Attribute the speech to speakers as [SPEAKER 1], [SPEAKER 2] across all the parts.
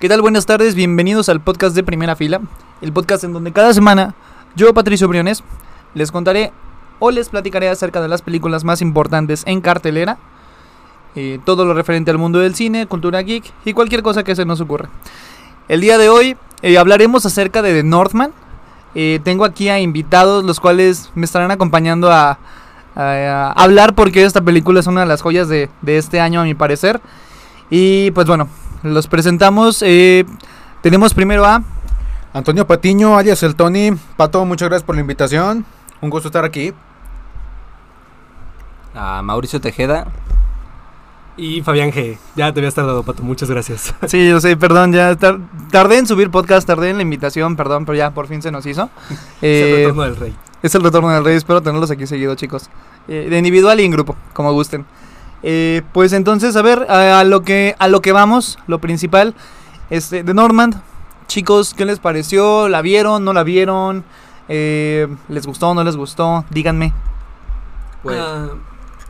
[SPEAKER 1] ¿Qué tal? Buenas tardes, bienvenidos al podcast de Primera Fila, el podcast en donde cada semana yo, Patricio Briones, les contaré o les platicaré acerca de las películas más importantes en cartelera, eh, todo lo referente al mundo del cine, cultura geek y cualquier cosa que se nos ocurra. El día de hoy eh, hablaremos acerca de The Northman. Eh, tengo aquí a invitados los cuales me estarán acompañando a, a- hablar porque esta película es una de las joyas de, de este año a mi parecer. Y pues bueno, los presentamos. eh, tenemos primero a...
[SPEAKER 2] Antonio Patiño, alias el Tony. Pato, muchas gracias por la invitación. Un gusto estar aquí.
[SPEAKER 3] a Mauricio Tejeda.
[SPEAKER 4] Y Fabián G. Ya te habías tardado, Pato. Muchas gracias.
[SPEAKER 1] Sí, yo sé, perdón, ya tar- tardé en subir podcast, tardé en la invitación, perdón, pero ya por fin se nos hizo.
[SPEAKER 4] es el
[SPEAKER 1] Eh,
[SPEAKER 4] retorno del rey.
[SPEAKER 1] Es el retorno del rey, espero tenerlos aquí seguido, chicos. Eh, de individual y en grupo, como gusten. Eh, pues entonces, a ver, a, a lo que a lo que vamos, lo principal, este, de Normand. Chicos, ¿qué les pareció? ¿La vieron? ¿No la vieron? Eh, ¿Les gustó? ¿No les gustó? Díganme.
[SPEAKER 3] Pues,
[SPEAKER 4] Ah,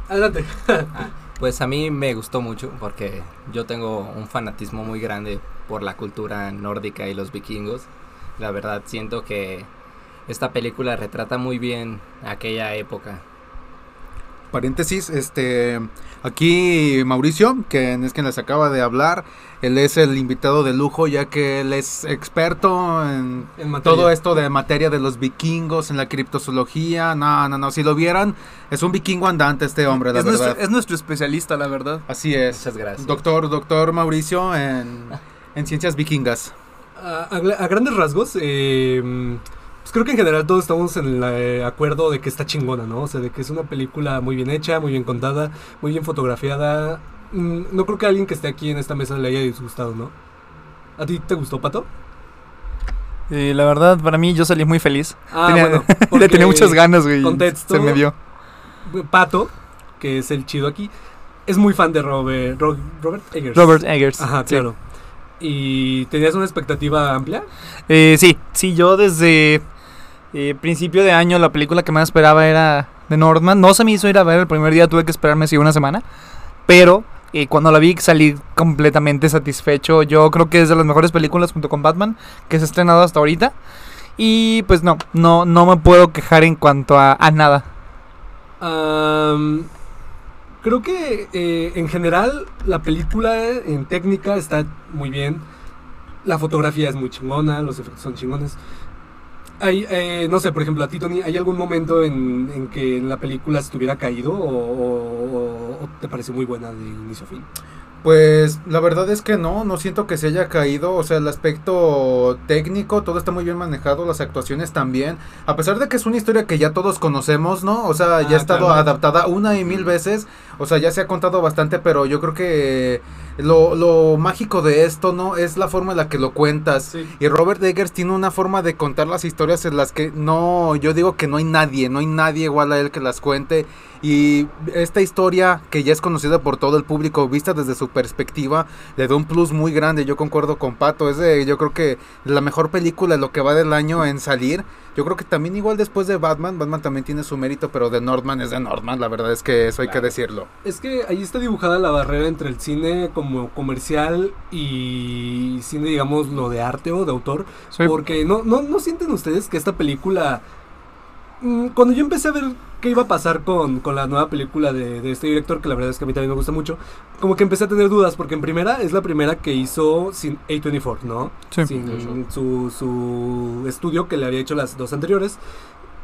[SPEAKER 4] adelante.
[SPEAKER 3] pues a mí me gustó mucho porque yo tengo un fanatismo muy grande por la cultura nórdica y los vikingos. La verdad siento que esta película retrata muy bien aquella época.
[SPEAKER 2] Paréntesis, este, aquí Mauricio, que es quien les acaba de hablar, él es el invitado de lujo ya que él es experto en todo esto de materia de los vikingos, en la criptozoología, no, no, no, si lo vieran, es un vikingo andante este hombre, la
[SPEAKER 1] Es
[SPEAKER 2] verdad.
[SPEAKER 1] nuestro, es nuestro especialista, la verdad.
[SPEAKER 2] Así es.
[SPEAKER 3] Muchas gracias.
[SPEAKER 2] Doctor, doctor Mauricio en, en ciencias vikingas.
[SPEAKER 4] A, a grandes rasgos, eh, pues creo que en general todos estamos en el eh, acuerdo de que está chingona, ¿no? O sea, de que es una película muy bien hecha, muy bien contada, muy bien fotografiada. Mm, no creo que a alguien que esté aquí en esta mesa le haya disgustado, ¿no? ¿A ti te gustó, Pato?
[SPEAKER 1] Y la verdad, para mí, yo salí muy feliz.
[SPEAKER 4] Ah,
[SPEAKER 1] Tenía-
[SPEAKER 4] bueno.
[SPEAKER 1] Le tenía muchas ganas, güey.
[SPEAKER 4] contexto.
[SPEAKER 1] Se me dio.
[SPEAKER 4] Pato, que es el chido aquí, es muy fan de Robert, Ro- Robert Eggers.
[SPEAKER 1] Robert Eggers.
[SPEAKER 4] Ajá,
[SPEAKER 1] sí.
[SPEAKER 4] claro. ¿Y tenías una expectativa amplia?
[SPEAKER 1] Eh, sí, sí, yo desde eh, principio de año la película que más esperaba era de Northman. No se me hizo ir a ver el primer día, tuve que esperarme así una semana. Pero eh, cuando la vi salí completamente satisfecho. Yo creo que es de las mejores películas junto con Batman que se ha estrenado hasta ahorita. Y pues no, no, no me puedo quejar en cuanto a, nada.
[SPEAKER 4] Creo que eh, en general la película en técnica está muy bien. La fotografía es muy chingona, los efectos son chingones. Hay, eh, no sé, por ejemplo, a ti, Tony, ¿hay algún momento en, en que la película estuviera caído o, o- o te parece muy buena de inicio a fin?
[SPEAKER 2] Pues la verdad es que no, no siento que se haya caído, o sea, el aspecto técnico, todo está muy bien manejado, las actuaciones también, a pesar de que es una historia que ya todos conocemos, ¿no? O sea, ya
[SPEAKER 4] Ah,
[SPEAKER 2] ha estado
[SPEAKER 4] claro.
[SPEAKER 2] adaptada una y mil veces, o sea, ya se ha contado bastante, pero yo creo que lo, lo mágico de esto, ¿no? Es la forma en la que lo cuentas. Y Robert Eggers tiene una forma de contar las historias en las que no, yo digo que no hay nadie, no hay nadie igual a él que las cuente. Y esta historia que ya es conocida por todo el público, vista desde su perspectiva, le da un plus muy grande. Yo concuerdo con Pato, es de, yo creo que la mejor película de lo que va del año en salir. Yo creo que también igual después de Batman, Batman también tiene su mérito, pero de Northman es de Northman, la verdad es que eso hay que decirlo.
[SPEAKER 4] Es que ahí está dibujada la barrera entre el cine como comercial y cine, digamos, lo de arte o de autor. Porque no, no, no sienten ustedes que esta película... mm, Cuando yo empecé a ver qué iba a pasar con, con la nueva película de, de este director, que la verdad es que a mí también me gusta mucho, como que empecé a tener dudas, porque en primera es la primera que hizo sin A24, ¿no?
[SPEAKER 1] Sí.
[SPEAKER 4] Sin su, su estudio que le había hecho las dos anteriores.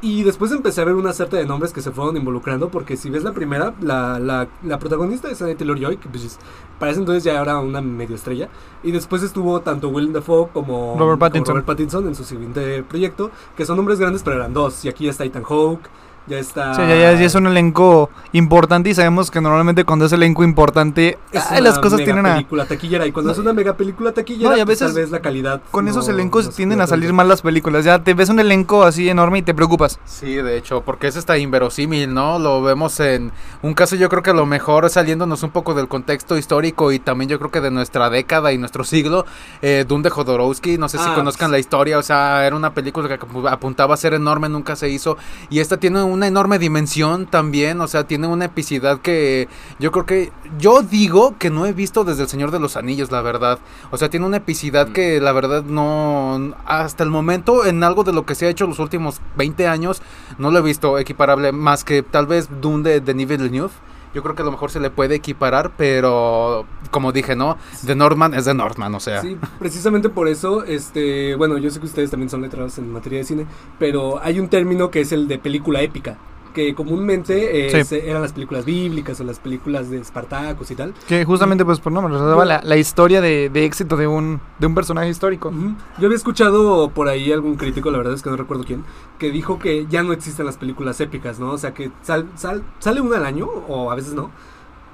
[SPEAKER 4] Y después empecé a ver una serie de nombres que se fueron involucrando, porque si ves la primera, la, la, la protagonista es Anna Taylor-Joy, que pues, es- para ese entonces ya era una medio estrella. Y después estuvo tanto Willem Dafoe como
[SPEAKER 1] Robert
[SPEAKER 4] como
[SPEAKER 1] Pattinson.
[SPEAKER 4] Robert Pattinson en su siguiente proyecto, que son nombres grandes, pero eran dos. Y aquí está Ethan Hawke, ya está...
[SPEAKER 1] Sí, ya, ya- ya es un elenco importante y sabemos que normalmente cuando es elenco importante,
[SPEAKER 4] es
[SPEAKER 1] ay, las cosas
[SPEAKER 4] mega
[SPEAKER 1] tienen a...
[SPEAKER 4] película taquillera. Y cuando
[SPEAKER 1] No,
[SPEAKER 4] es una mega película taquillera,
[SPEAKER 1] no, y a
[SPEAKER 4] pues,
[SPEAKER 1] veces
[SPEAKER 4] tal vez la calidad...
[SPEAKER 1] Con esos
[SPEAKER 4] no-
[SPEAKER 1] elencos
[SPEAKER 4] no se
[SPEAKER 1] tienden a salir mal las películas. Ya te ves un elenco así enorme y te preocupas.
[SPEAKER 2] Sí, de hecho, porque es hasta inverosímil, ¿no? Lo vemos en un caso, yo creo que a lo mejor saliéndonos un poco del contexto histórico y también yo creo que de nuestra década y nuestro siglo, eh, Doom de Jodorowsky, no sé si
[SPEAKER 4] Ah,
[SPEAKER 2] conozcan
[SPEAKER 4] pues.
[SPEAKER 2] la historia, o sea, era una película que apu- apuntaba a ser enorme, nunca se hizo, y esta tiene una enorme dimensión también, o sea, tiene una epicidad que yo creo que yo digo que no he visto desde El Señor de los Anillos, la verdad. O sea, tiene una epicidad
[SPEAKER 3] Mm.
[SPEAKER 2] que la verdad no hasta el momento en algo de lo que se ha hecho los últimos 20 años no lo he visto equiparable más que tal vez Dune de Denis Villeneuve. Yo creo que a lo mejor se le puede equiparar, pero como dije, ¿no? De Norman es de Norman, o sea.
[SPEAKER 4] Sí, precisamente por eso, este, bueno, yo sé que ustedes también son letrados en materia de cine, pero hay un término que es el de película épica, que comúnmente eh,
[SPEAKER 1] Sí.
[SPEAKER 4] se- eran las películas bíblicas o las películas de Espartacus y tal.
[SPEAKER 1] Que justamente, pues por nombre, daba la, la historia de, de éxito de un, de un personaje histórico.
[SPEAKER 4] Ujú. Yo había escuchado por ahí algún crítico, la verdad es que no recuerdo quién, que dijo que ya no existen las películas épicas, ¿no? O sea, que sal- sal- sale una al año, o a veces no,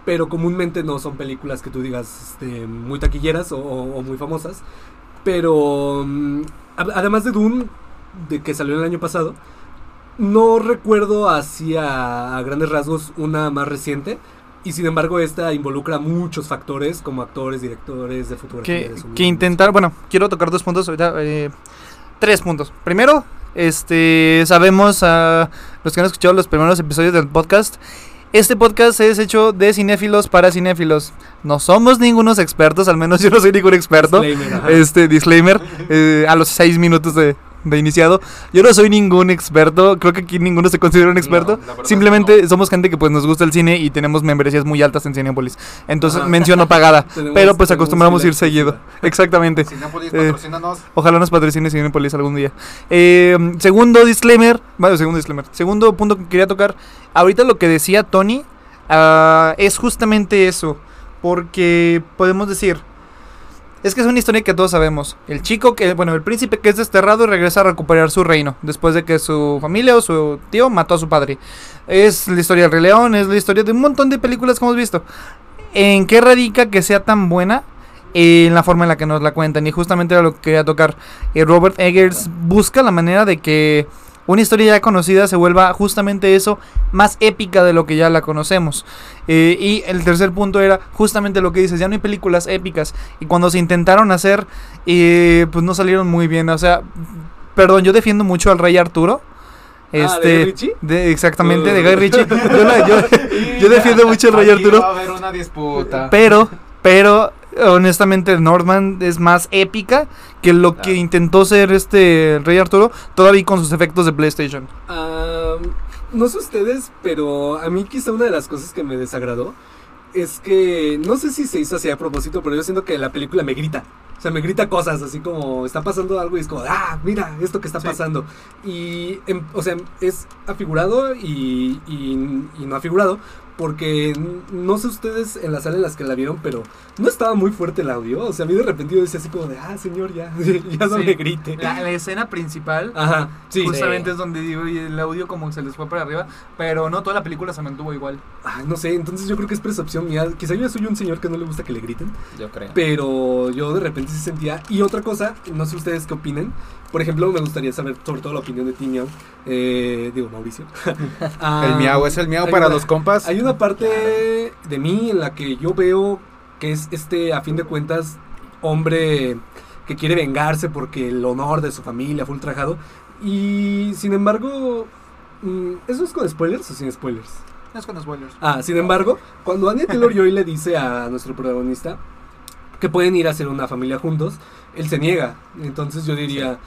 [SPEAKER 4] pero comúnmente no son películas que tú digas este, muy taquilleras o, o- o muy famosas. Pero mm, además de Dune, de que salió el año pasado, no recuerdo así a, grandes rasgos una más reciente. Y sin embargo, esta involucra muchos factores, como actores, directores de fotografía.
[SPEAKER 1] que, intentar, bueno, quiero tocar dos puntos ahorita, eh, tres puntos. Primero, este, sabemos a los que han escuchado los primeros episodios del podcast, este podcast es hecho de cinéfilos para cinéfilos. No somos ningunos expertos, al menos yo no soy ningún experto.
[SPEAKER 4] Disclaimer.
[SPEAKER 1] Este disclaimer eh, a los seis minutos de, de iniciado. Yo no soy ningún experto, creo que aquí ninguno se considera un experto. Simplemente somos gente que pues nos gusta el cine y tenemos membresías muy altas en Cinepolis. Entonces
[SPEAKER 4] Ajá.
[SPEAKER 1] menciono pagada, pero pues
[SPEAKER 4] tenemos
[SPEAKER 1] acostumbramos a ir seguido. Exactamente. Eh,
[SPEAKER 2] patrocínanos.
[SPEAKER 1] Ojalá nos patrocine Cinepolis algún día. Eh, segundo disclaimer, bueno, segundo disclaimer. Segundo punto que quería tocar. Ahorita lo que decía Tony ah, es justamente eso. Porque podemos decir, es que es una historia que todos sabemos. El chico que, bueno, el príncipe que es desterrado y regresa a recuperar su reino después de que su familia o su tío mató a su padre. Es la historia del Rey León, es la historia de un montón de películas que hemos visto. ¿En qué radica que sea tan buena? En la forma en la que nos la cuentan. Y justamente era lo que quería tocar. Eh, Robert Eggers busca la manera de que una historia ya conocida se vuelva justamente eso, más épica de lo que ya la conocemos. Eh, y el tercer punto era justamente lo que dices, ya no hay películas épicas. Y cuando se intentaron hacer, eh, pues no salieron muy bien. O sea, perdón, yo defiendo mucho al rey Arturo.
[SPEAKER 4] Ah, ¿de
[SPEAKER 1] Este,
[SPEAKER 4] Guy Ritchie?
[SPEAKER 1] de- exactamente, de. Guy Ritchie. Yo, la- yo- yo defiendo mucho al rey Arturo.
[SPEAKER 2] Va a haber una disputa.
[SPEAKER 1] Pero, pero, honestamente, Norman es más épica que lo que
[SPEAKER 3] Claro.
[SPEAKER 1] intentó ser este Rey Arturo, todavía con sus efectos de PlayStation.
[SPEAKER 4] Ah, no sé ustedes, pero a mí quizá una de las cosas que me desagradó es que no sé si se hizo así a propósito, pero yo siento que la película me grita. O sea, me grita cosas así como está pasando algo y es como, ah, mira esto que está
[SPEAKER 1] Sí.
[SPEAKER 4] pasando. Y, em, o sea, es afigurado y, y, y no afigurado. Porque no sé ustedes en la sala en las que la vieron, pero no estaba muy fuerte el audio. O sea, a mí de repente yo decía así como de, ah, señor, ya, ya no
[SPEAKER 1] Sí.
[SPEAKER 4] me grite.
[SPEAKER 1] La, escena principal
[SPEAKER 4] Ajá, sí.
[SPEAKER 1] justamente
[SPEAKER 3] Sí.
[SPEAKER 1] es donde digo, y el audio como se les fue para arriba, pero no toda la película se mantuvo igual.
[SPEAKER 4] Ay, no sé, entonces yo creo que es percepción mía. Quizá yo soy un señor que no le gusta que le griten,
[SPEAKER 3] Yo creo.
[SPEAKER 4] pero yo de repente sí sentía. Y otra cosa, no sé ustedes qué opinen. Por ejemplo, me gustaría saber sobre todo la opinión de Tim Young, eh, digo Mauricio. Ah,
[SPEAKER 2] El miau es el miau
[SPEAKER 4] hay
[SPEAKER 2] para
[SPEAKER 4] una-
[SPEAKER 2] los compas.
[SPEAKER 4] Hay una parte de mí en la que yo veo que es este, a fin de cuentas, hombre que quiere vengarse porque el honor de su familia fue ultrajado. Y sin embargo, mm, ¿eso es con spoilers o sin spoilers?
[SPEAKER 1] Es con spoilers.
[SPEAKER 4] Ah, sin embargo, cuando Anya Taylor Joy le dice a nuestro protagonista que pueden ir a hacer una familia juntos, él se niega. Entonces yo diría,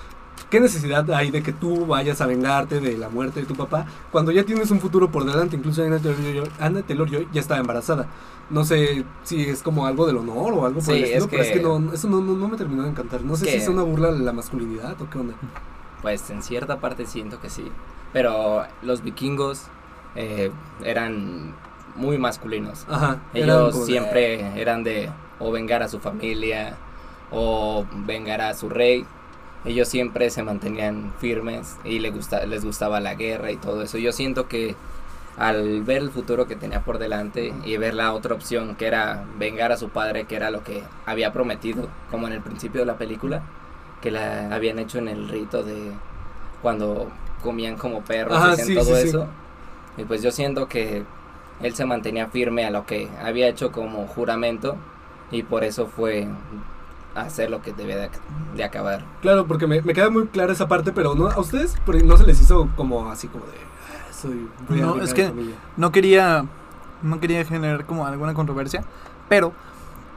[SPEAKER 4] ¿qué necesidad hay de que tú vayas a vengarte de la muerte de tu papá cuando ya tienes un futuro por delante? Incluso Anya Taylor-Joy Taylor-Joy ya estaba embarazada. No sé si es como algo del honor o algo por
[SPEAKER 3] Sí,
[SPEAKER 4] el estilo,
[SPEAKER 3] es
[SPEAKER 4] pero es
[SPEAKER 3] que-
[SPEAKER 4] que no, eso no, no, no me terminó de encantar. No sé si
[SPEAKER 3] que-
[SPEAKER 4] es una burla a la masculinidad o qué onda.
[SPEAKER 3] Pues en cierta parte siento que sí. Pero los vikingos eh, eran muy masculinos.
[SPEAKER 4] Ajá. eran
[SPEAKER 3] Ellos
[SPEAKER 4] de-
[SPEAKER 3] siempre eran de o vengar a su familia o vengar a su rey. Ellos siempre se mantenían firmes y les, gusta, les gustaba la guerra y todo eso. Yo siento que al ver el futuro que tenía por delante y ver la otra opción que era vengar a su padre, que era lo que había prometido, como en el principio de la película, que la habían hecho en el rito de cuando comían como perros
[SPEAKER 4] Ajá,
[SPEAKER 3] y
[SPEAKER 4] sí,
[SPEAKER 3] todo
[SPEAKER 4] sí, sí.
[SPEAKER 3] eso. Y pues yo siento que él se mantenía firme a lo que había hecho como juramento y por eso fue hacer lo que debía de, de acabar.
[SPEAKER 4] Claro, porque me, me queda muy clara esa parte, pero no, a ustedes no se les hizo como así como de... "Ah, soy.
[SPEAKER 1] No, es que no quería, no quería generar como alguna controversia, pero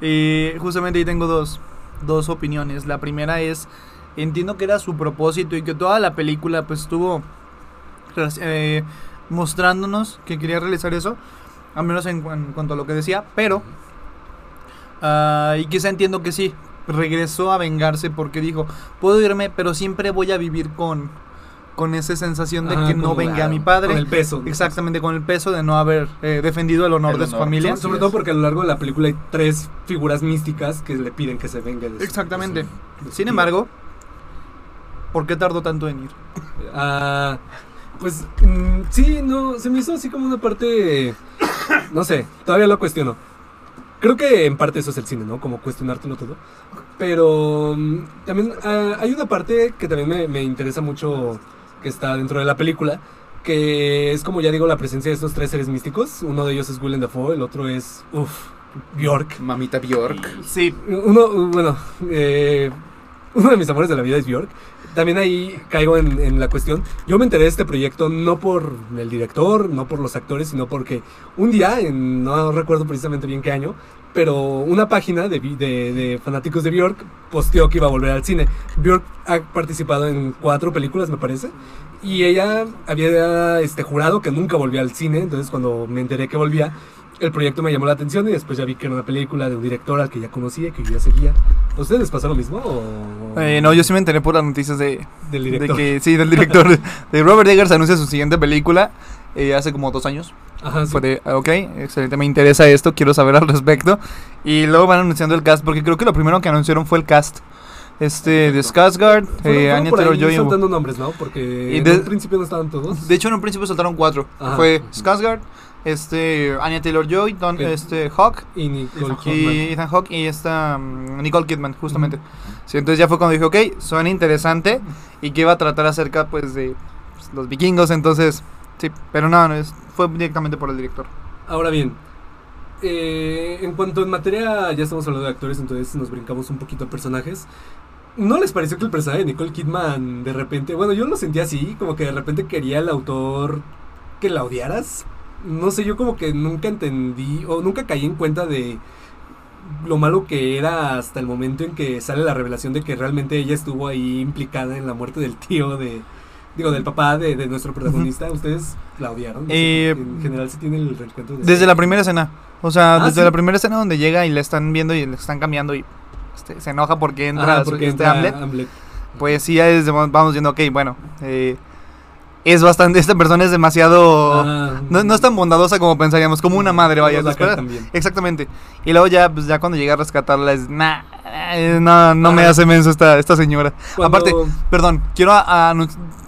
[SPEAKER 1] eh, justamente ahí tengo dos, dos opiniones. La primera es, entiendo que era su propósito y que toda la película pues estuvo eh, mostrándonos que quería realizar eso, al menos en, en cuanto a lo que decía, pero... ah, y quizá entiendo que sí, regresó a vengarse porque dijo, puedo irme, pero siempre voy a vivir con, con esa sensación de que no venga
[SPEAKER 3] claro,
[SPEAKER 1] mi padre.
[SPEAKER 4] Con el peso.
[SPEAKER 1] Exactamente, con el peso de no haber eh, defendido el honor
[SPEAKER 2] El
[SPEAKER 1] de su familia.
[SPEAKER 4] Sobre, sobre todo porque a lo largo de la película hay tres figuras místicas que le piden que se venga de su-
[SPEAKER 1] Exactamente.
[SPEAKER 4] de su- de su
[SPEAKER 1] Sin
[SPEAKER 4] tío.
[SPEAKER 1] embargo, ¿por qué tardó tanto en ir?
[SPEAKER 4] Ah, pues mm, sí, no, se me hizo así como una parte, no sé, todavía lo cuestiono. Creo que en parte eso es el cine, ¿no? Como cuestionártelo todo. Pero mm, también ah, hay una parte que también me, me interesa mucho que está dentro de la película, que es como ya digo la presencia de estos tres seres místicos. Uno de ellos es Willem Dafoe, el otro es, uff, Bjork.
[SPEAKER 2] Mamita Bjork.
[SPEAKER 1] Sí,
[SPEAKER 4] Uno, bueno, eh, uno de mis amores de la vida es Bjork. También ahí caigo en, en la cuestión. Yo me enteré de este proyecto no por el director, no por los actores, sino porque un día, en, no recuerdo precisamente bien qué año, pero una página de, de, de fanáticos de Bjork posteó que iba a volver al cine. Bjork ha participado en cuatro películas, me parece. Y ella había este, jurado que nunca volvía al cine. Entonces, cuando me enteré que volvía, el proyecto me llamó la atención y después ya vi que era una película de un director al que ya conocía, que yo ya seguía. ¿A ustedes les pasó lo mismo? O...
[SPEAKER 1] Eh, no, yo sí me enteré por las noticias de,
[SPEAKER 4] Del
[SPEAKER 1] de
[SPEAKER 4] director.
[SPEAKER 1] que, sí, del director. de Robert Eggers anuncia su siguiente película eh, hace como dos años.
[SPEAKER 4] Ajá, sí.
[SPEAKER 1] Fue de, ok, excelente, me interesa esto, quiero saber al respecto. Y luego van anunciando el cast, porque creo que lo primero que anunciaron fue el cast. Este, de Skarsgård, eh, Anya Taylor-Joy.
[SPEAKER 4] soltando nombres, ¿no? Porque
[SPEAKER 1] Y
[SPEAKER 4] en
[SPEAKER 1] de-
[SPEAKER 4] un principio no estaban todos.
[SPEAKER 1] De hecho, en un principio soltaron cuatro.
[SPEAKER 4] Ajá.
[SPEAKER 1] Fue Skarsgård, este, Anya Taylor-Joy, Don-
[SPEAKER 4] Que-
[SPEAKER 1] este, Hawk,
[SPEAKER 4] y Nicole
[SPEAKER 1] y. Ethan Hawke y esta mm, Nicole Kidman, justamente. Sí, entonces ya fue cuando dije, ok, suena interesante y que iba a tratar acerca, pues, de pues, los vikingos, entonces, sí, pero no, no es, fue directamente por el director.
[SPEAKER 4] Ahora bien, eh, en cuanto en materia, ya estamos hablando de actores, entonces nos brincamos un poquito a personajes. ¿No les pareció que el personaje de Nicole Kidman de repente, bueno, yo lo sentía así, como que de repente quería el autor que la odiaras? No sé, yo como que nunca entendí o nunca caí en cuenta de lo malo que era hasta el momento en que sale la revelación de que realmente ella estuvo ahí implicada en la muerte del tío de... Digo, del papá de, de nuestro protagonista, ¿ustedes la odiaron? No sé,
[SPEAKER 1] Eh,
[SPEAKER 4] en general se tiene el reencuentro de
[SPEAKER 1] Desde la primera escena, o sea,
[SPEAKER 4] Ah,
[SPEAKER 1] desde
[SPEAKER 4] ¿sí?
[SPEAKER 1] la primera escena donde llega y le están viendo y le están cambiando y este, se enoja porque entra
[SPEAKER 4] porque
[SPEAKER 1] este
[SPEAKER 4] entra
[SPEAKER 1] Hamlet, pues sí, ya desde, vamos viendo, ok, bueno, eh, es bastante, esta persona es demasiado...
[SPEAKER 4] Ajá.
[SPEAKER 1] No, no es tan bondadosa como pensaríamos, como una madre, vaya. Exactamente. Y luego ya, pues ya cuando llega a rescatarla es, nah, eh, no, no me
[SPEAKER 4] Ajá.
[SPEAKER 1] hace menso esta, esta señora.
[SPEAKER 4] Cuando-
[SPEAKER 1] Aparte, perdón, quiero a-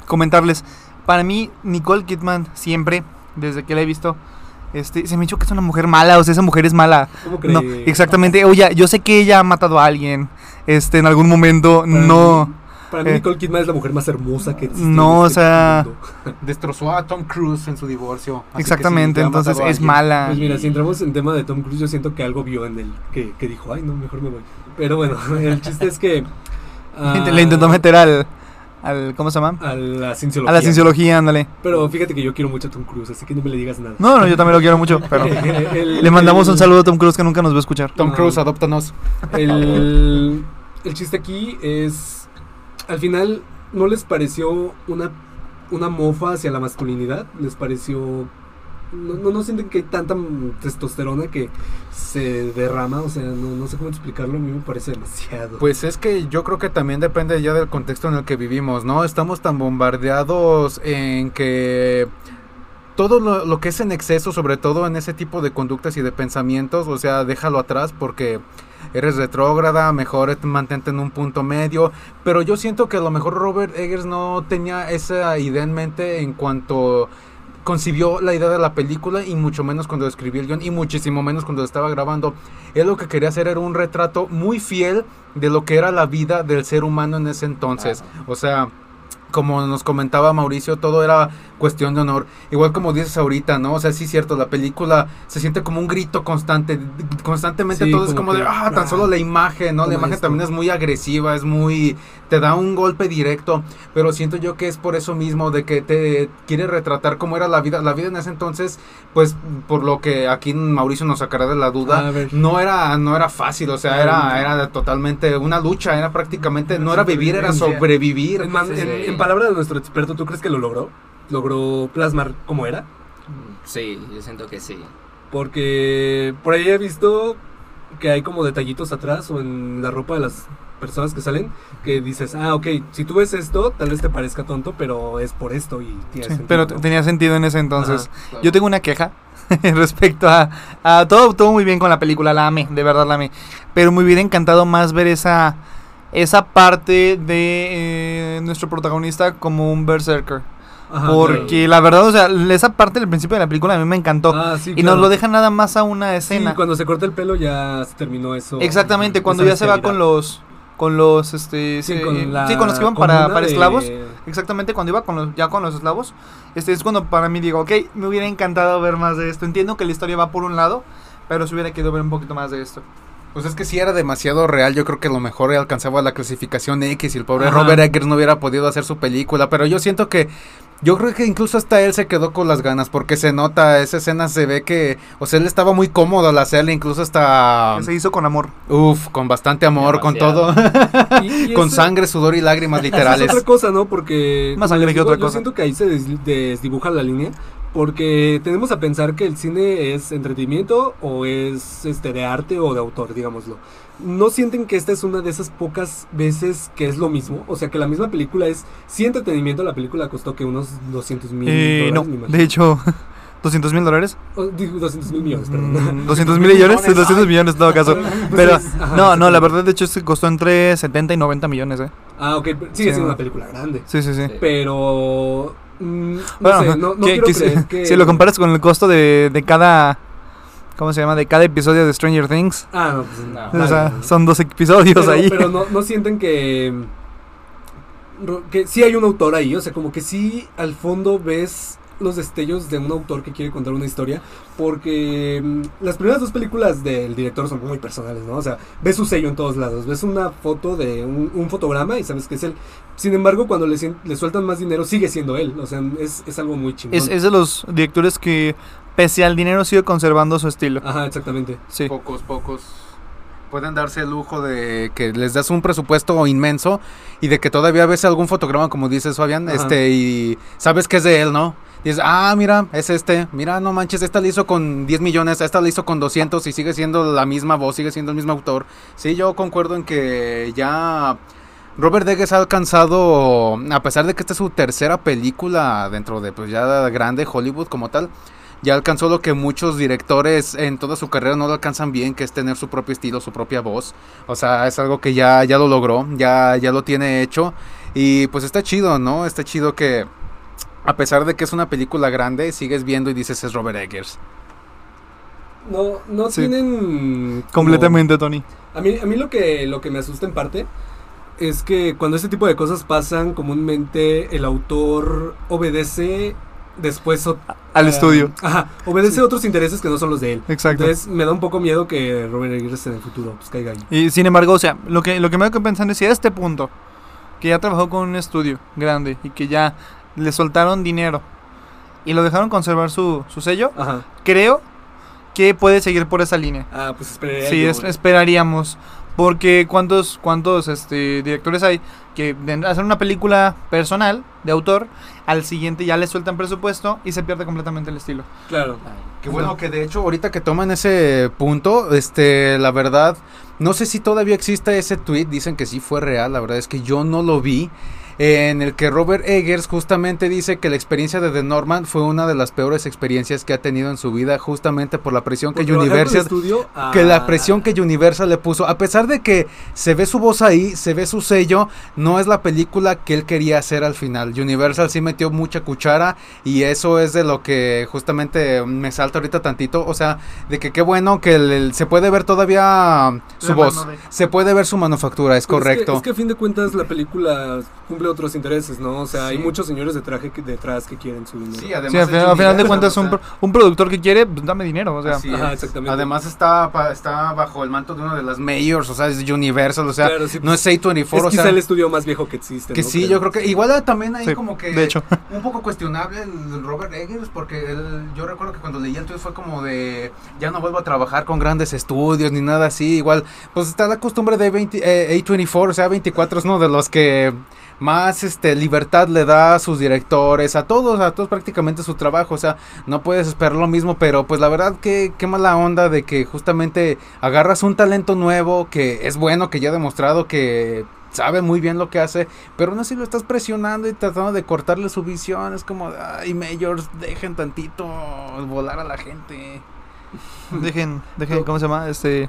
[SPEAKER 1] comentarles, para mí Nicole Kidman siempre, desde que la he visto, este, se me dicho que es una mujer mala, o sea, esa mujer es mala.
[SPEAKER 4] ¿Cómo
[SPEAKER 1] No,
[SPEAKER 4] crees?
[SPEAKER 1] exactamente. Oye, yo sé que ella ha matado a alguien, este, en algún momento, no.
[SPEAKER 4] Para mí
[SPEAKER 1] eh,
[SPEAKER 4] Nicole Kidman es la mujer más hermosa que existe
[SPEAKER 1] No,
[SPEAKER 4] en
[SPEAKER 1] o
[SPEAKER 4] este
[SPEAKER 1] sea,
[SPEAKER 4] mundo.
[SPEAKER 2] Destrozó a Tom Cruise en su divorcio.
[SPEAKER 1] Exactamente, entonces es
[SPEAKER 2] alguien.
[SPEAKER 1] mala.
[SPEAKER 4] Pues mira, si entramos en tema de Tom Cruise, yo siento que algo vio en él que, que dijo, ay, no, mejor me voy. Pero bueno, el chiste es que... ah,
[SPEAKER 1] Le intentó meter al, al, ¿cómo se llama?
[SPEAKER 4] A la cienciología.
[SPEAKER 1] A la cienciología, ándale.
[SPEAKER 4] Pero fíjate que yo quiero mucho a Tom Cruise, así que no me le digas nada.
[SPEAKER 1] No, no, yo también lo quiero mucho, pero
[SPEAKER 4] El-
[SPEAKER 1] le mandamos un
[SPEAKER 4] el-
[SPEAKER 1] saludo a Tom Cruise que nunca nos va a escuchar.
[SPEAKER 2] Tom. Cruise, adóptanos.
[SPEAKER 4] El, el chiste aquí es, al final, ¿no les pareció una, una mofa hacia la masculinidad? ¿Les pareció... No, no, no sienten que hay tanta testosterona que se derrama? O sea, no, no sé cómo explicarlo, a mí me parece demasiado.
[SPEAKER 2] Pues es que yo creo que también depende ya del contexto en el que vivimos, ¿no? Estamos tan bombardeados en que todo lo, lo que es en exceso, sobre todo en ese tipo de conductas y de pensamientos, o sea, déjalo atrás porque eres retrógrada, mejor mantente en un punto medio, pero yo siento que a lo mejor Robert Eggers no tenía esa idea en mente en cuanto concibió la idea de la película y mucho menos cuando escribió el guion y muchísimo menos cuando estaba grabando. Él lo que quería hacer era un retrato muy fiel de lo que era la vida del ser humano en ese entonces. O sea, como nos comentaba Mauricio, todo era cuestión de honor. Igual como dices ahorita, ¿no? O sea, sí es cierto, la película se siente como un grito constante, constantemente
[SPEAKER 4] Sí,
[SPEAKER 2] todo es
[SPEAKER 4] como
[SPEAKER 2] de, ah, tan
[SPEAKER 4] ah,
[SPEAKER 2] solo la imagen, ¿no? La imagen
[SPEAKER 4] esto.
[SPEAKER 2] también es muy agresiva, es muy, te da un golpe directo, pero siento yo que es por eso mismo, de que te quiere retratar cómo era la vida, la vida en ese entonces, pues, por lo que aquí Mauricio nos sacará de la duda, no era, no era fácil, o sea, era,
[SPEAKER 4] no.
[SPEAKER 2] era totalmente una lucha, era prácticamente, no era vivir, era sobrevivir.
[SPEAKER 4] En, en- en palabras de nuestro experto, ¿tú crees que lo logró? ¿Logró plasmar cómo era?
[SPEAKER 3] Sí, yo siento que sí.
[SPEAKER 4] Porque por ahí he visto que hay como detallitos atrás o en la ropa de las personas que salen que dices, ah, ok, si tú ves esto, tal vez te parezca tonto, pero es por esto y tiene
[SPEAKER 1] Sí,
[SPEAKER 4] sentido,
[SPEAKER 1] pero
[SPEAKER 4] ¿no?
[SPEAKER 1] tenía sentido en ese entonces.
[SPEAKER 4] Ajá.
[SPEAKER 1] Yo tengo una queja respecto a, a todo, todo muy bien con la película, la amé, de verdad la amé. Pero me hubiera encantado más ver esa, esa parte de eh, nuestro protagonista como un berserker.
[SPEAKER 4] Ajá,
[SPEAKER 1] porque la verdad, o sea, esa parte del principio de la película a mí me encantó.
[SPEAKER 4] Ah, sí,
[SPEAKER 1] y
[SPEAKER 4] claro.
[SPEAKER 1] nos lo dejan nada más a una
[SPEAKER 4] Sí,
[SPEAKER 1] escena.
[SPEAKER 4] cuando se corta el pelo ya se terminó eso.
[SPEAKER 1] Exactamente, cuando ya se va con los con los este
[SPEAKER 4] Sí,
[SPEAKER 1] sí,
[SPEAKER 4] con, la
[SPEAKER 1] sí, con los que iban para, para
[SPEAKER 4] de-
[SPEAKER 1] esclavos. Exactamente, cuando iba con los, ya con los esclavos, este es cuando para mí digo, ok, me hubiera encantado ver más de esto. Entiendo que la historia va por un lado, pero se hubiera querido ver un poquito más de esto.
[SPEAKER 2] Pues es que si era demasiado real, yo creo que lo mejor alcanzaba la clasificación X y el pobre
[SPEAKER 4] Ajá.
[SPEAKER 2] Robert Eggers no hubiera podido hacer su película, pero yo siento que yo creo que incluso hasta él se quedó con las ganas porque se nota, esa escena se ve que, o sea, él estaba muy cómodo al hacerla, incluso hasta,
[SPEAKER 1] se hizo con amor.
[SPEAKER 2] uff, con bastante amor, con todo,
[SPEAKER 4] Y- y
[SPEAKER 2] con
[SPEAKER 4] ese-
[SPEAKER 2] sangre, sudor y lágrimas literales.
[SPEAKER 4] Es otra cosa, ¿no? Porque.
[SPEAKER 1] Más sangre que otra
[SPEAKER 4] yo
[SPEAKER 1] cosa.
[SPEAKER 4] siento que ahí se des- desdibuja la línea. Porque tenemos a pensar que el cine es entretenimiento o es este de arte o de autor, digámoslo. ¿No sienten que esta es una de esas pocas veces que es lo mismo? O sea, que la misma película es, sí entretenimiento, la película costó que unos 200 mil
[SPEAKER 1] Eh, no,
[SPEAKER 4] dólares, imagino.
[SPEAKER 1] de hecho, 200 mil dólares.
[SPEAKER 4] O, digo, 200 mil millones, perdón.
[SPEAKER 1] Mm, 200 mil millones, 200 millones en todo caso. Pero,
[SPEAKER 4] ajá,
[SPEAKER 1] no, no, la verdad, de hecho, se costó entre 70 y 90 millones, eh.
[SPEAKER 4] Ah, ok, sigue
[SPEAKER 1] Sí,
[SPEAKER 4] siendo
[SPEAKER 1] no.
[SPEAKER 4] una película grande.
[SPEAKER 1] Sí, sí, sí.
[SPEAKER 4] Pero... mm, no
[SPEAKER 1] Bueno,
[SPEAKER 4] sé, no, no
[SPEAKER 1] que-
[SPEAKER 4] quiero
[SPEAKER 1] que si-
[SPEAKER 4] creer que...
[SPEAKER 1] si lo comparas con el costo de, de cada. ¿Cómo se llama? De cada episodio de Stranger Things.
[SPEAKER 4] Ah, no, pues
[SPEAKER 3] No.
[SPEAKER 4] vale.
[SPEAKER 1] O sea, son dos episodios
[SPEAKER 4] pero,
[SPEAKER 1] ahí.
[SPEAKER 4] pero no, no sienten que que sí hay un autor ahí, o sea, como que sí al fondo ves los destellos de un autor que quiere contar una historia, porque mm, las primeras dos películas del director son muy personales, ¿no? O sea, ves su sello en todos lados, ves una foto de un, un fotograma y sabes que es él. Sin embargo, cuando le, le sueltan más dinero, sigue siendo él, o sea, es, es algo muy chingón.
[SPEAKER 1] Es, es de los directores que, pese al dinero, sigue conservando su estilo.
[SPEAKER 4] Ajá, exactamente.
[SPEAKER 1] Sí.
[SPEAKER 2] Pocos, pocos pueden darse el lujo de que les das un presupuesto inmenso y de que todavía ves algún fotograma, como dices Fabián,
[SPEAKER 4] Ajá.
[SPEAKER 2] este, y sabes que es de él, ¿no? Y dices, ah, mira, es este, mira, no manches, esta la hizo con 10 millones, esta la hizo con 200 y sigue siendo la misma voz, sigue siendo el mismo autor. Sí, yo concuerdo en que ya Robert Eggers ha alcanzado, a pesar de que esta es su tercera película dentro de pues ya grande Hollywood como tal, ya alcanzó lo que muchos directores en toda su carrera no lo alcanzan bien, que es tener su propio estilo, su propia voz. O sea, es algo que ya, ya lo logró, ya, ya lo tiene hecho. Y pues está chido, ¿no? Está chido que a pesar de que es una película grande, sigues viendo y dices es Robert Eggers.
[SPEAKER 4] No, no
[SPEAKER 1] Sí.
[SPEAKER 4] tienen... como-
[SPEAKER 1] Completamente, Tony.
[SPEAKER 4] A mí, a mí lo, que, lo que me asusta en parte es que cuando este tipo de cosas pasan, comúnmente el autor obedece después...
[SPEAKER 1] Al
[SPEAKER 4] eh,
[SPEAKER 1] estudio.
[SPEAKER 4] Ajá, obedece
[SPEAKER 1] Sí.
[SPEAKER 4] otros intereses que no son los de él.
[SPEAKER 1] Exacto.
[SPEAKER 4] Entonces me da un poco miedo que Robert Eggers en el futuro pues, caiga ahí.
[SPEAKER 1] Y sin embargo, o sea, lo que, lo que me hago pensando es si a este punto, que ya trabajó con un estudio grande y que ya le soltaron dinero y lo dejaron conservar su, su sello,
[SPEAKER 4] Ajá.
[SPEAKER 1] creo que puede seguir por esa línea.
[SPEAKER 4] Ah, pues esperaría
[SPEAKER 1] Sí,
[SPEAKER 4] yo,
[SPEAKER 1] es-
[SPEAKER 4] güey.
[SPEAKER 1] esperaríamos. Porque cuántos, cuántos este, directores hay que hacen una película personal, de autor, al siguiente ya le sueltan presupuesto y se pierde completamente el estilo.
[SPEAKER 4] Claro.
[SPEAKER 2] Qué bueno que de hecho ahorita que toman ese punto, este, la verdad, no sé si todavía existe ese tweet, dicen que sí fue real, la verdad es que yo no lo vi, en el que Robert Eggers justamente dice que la experiencia de The Norman fue una de las peores experiencias que ha tenido en su vida, justamente por la presión que
[SPEAKER 4] Por
[SPEAKER 2] Universal que la presión que Universal le puso, a pesar de que se ve su voz ahí, se ve su sello, no es la película que él quería hacer al final. Universal sí metió mucha cuchara y eso es de lo que justamente me salta ahorita tantito, o sea, de que qué bueno que el- se puede ver todavía su
[SPEAKER 1] La
[SPEAKER 2] voz,
[SPEAKER 1] de-
[SPEAKER 2] se puede ver su manufactura, es correcto.
[SPEAKER 4] Es que, es que a fin de cuentas la película cumple otros intereses, ¿no? O sea, hay muchos señores de traje que, detrás que quieren su dinero.
[SPEAKER 2] Sí, además
[SPEAKER 1] Sí, al final, al final de cuentas, un, pro- un productor que quiere, pues, dame dinero. O sea,
[SPEAKER 4] Ajá, exactamente.
[SPEAKER 2] Además está, pa- está bajo el manto de una de las mayors, o sea, es Universal, o sea,
[SPEAKER 4] Claro, sí,
[SPEAKER 2] no es A24,
[SPEAKER 4] es
[SPEAKER 2] o
[SPEAKER 4] quizá
[SPEAKER 2] sea,
[SPEAKER 4] el estudio más viejo que existe.
[SPEAKER 2] que
[SPEAKER 4] ¿no?
[SPEAKER 2] sí, yo creo que igual también hay
[SPEAKER 1] Sí,
[SPEAKER 2] como que
[SPEAKER 1] de hecho.
[SPEAKER 2] un poco cuestionable el Robert Eggers porque él, yo recuerdo que cuando leí el tweet fue como de ya no vuelvo a trabajar con grandes estudios ni nada así, igual pues está la costumbre de 20, eh, A24, o sea, 24 es uno de los que más este libertad le da a sus directores, a todos, a todos prácticamente su trabajo, o sea, no puedes esperar lo mismo, pero pues la verdad que qué mala onda de que justamente agarras un talento nuevo que es bueno, que ya ha demostrado que sabe muy bien lo que hace, pero no si lo estás presionando y tratando de cortarle su visión, es como, ay, Majors, dejen tantito volar a la gente.
[SPEAKER 1] dejen, dejen, ¿cómo se llama? Este,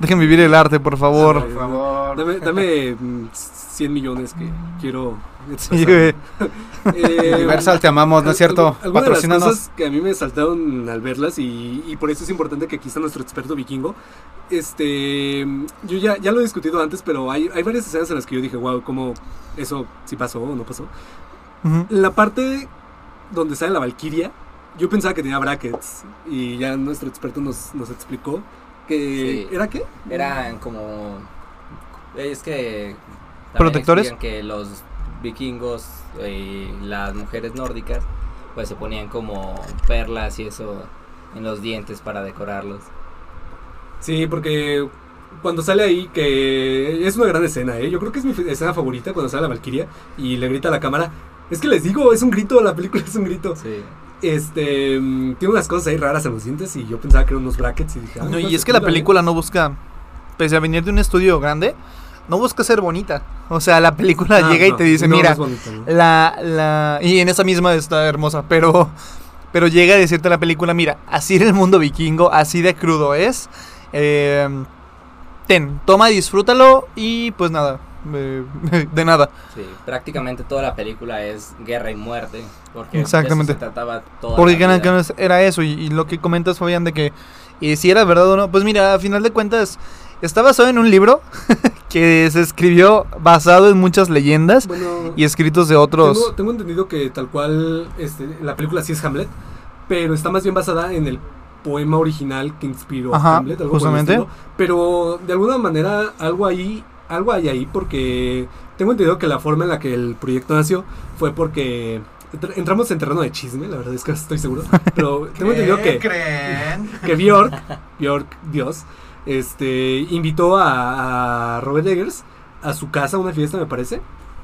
[SPEAKER 1] dejen vivir el arte, por favor.
[SPEAKER 2] Por favor.
[SPEAKER 4] Dame, dame mm, 100 millones que quiero.
[SPEAKER 1] Sí.
[SPEAKER 4] Eh,
[SPEAKER 2] Universal, te amamos, ¿no es cierto?
[SPEAKER 4] Algunas de las cosas que a mí me saltaron al verlas y, y por eso es importante que aquí está nuestro experto vikingo. Este, yo ya, ya lo he discutido antes, pero hay, hay varias escenas en las que yo dije, wow, como eso sí pasó o no pasó. La parte donde sale la Valkyria, yo pensaba que tenía brackets y ya nuestro experto nos, nos explicó que
[SPEAKER 3] Sí.
[SPEAKER 4] era qué?
[SPEAKER 3] Eran como. Es que.
[SPEAKER 1] ¿Protectores?
[SPEAKER 3] Que los vikingos y las mujeres nórdicas, pues se ponían como perlas y eso en los dientes para decorarlos.
[SPEAKER 4] Sí, porque cuando sale ahí, que es una gran escena, ¿eh? Yo creo que es mi escena favorita cuando sale la Valkyria y le grita a la cámara. Es que les digo, es un grito, la película es un grito.
[SPEAKER 3] Sí.
[SPEAKER 4] Este, mm, tiene unas cosas ahí raras en los dientes y yo pensaba que eran unos brackets y dije, ah,
[SPEAKER 1] No, y es que la película no busca, pese a venir de un estudio grande, no busca ser bonita. O sea, la película
[SPEAKER 4] Ah,
[SPEAKER 1] llega y te dice,
[SPEAKER 4] no,
[SPEAKER 1] mira, la, la... Y en esa misma está hermosa, pero... Pero llega a decirte la película, mira, así era el mundo vikingo, así de crudo es. eh, ten, toma, disfrútalo y pues nada, eh, de nada.
[SPEAKER 3] Sí, prácticamente toda la película es guerra y muerte. Porque de eso
[SPEAKER 1] Exactamente.
[SPEAKER 3] se trataba toda
[SPEAKER 1] Porque
[SPEAKER 3] la vida.
[SPEAKER 1] era eso, y, y lo que comentas, Fabián, de que y si era verdad o no, pues mira, a final de cuentas, está basado en un libro que se escribió basado en muchas leyendas
[SPEAKER 4] Bueno,
[SPEAKER 1] y escritos de otros.
[SPEAKER 4] tengo, tengo entendido que tal cual este, la película sí es Hamlet, pero está más bien basada en el poema original que inspiró
[SPEAKER 1] Ajá,
[SPEAKER 4] a Hamlet, algo por el
[SPEAKER 1] justamente.
[SPEAKER 4] estilo. Pero de alguna manera algo ahí, algo hay ahí porque tengo entendido que la forma en la que el proyecto nació fue porque entra- entramos en terreno de chisme, la verdad es que estoy seguro, pero tengo entendido
[SPEAKER 2] ¿Qué
[SPEAKER 4] que
[SPEAKER 2] creen?
[SPEAKER 4] que Bjork, Bjork, Dios, este, invitó a, a Robert Eggers a su casa a una fiesta, me parece.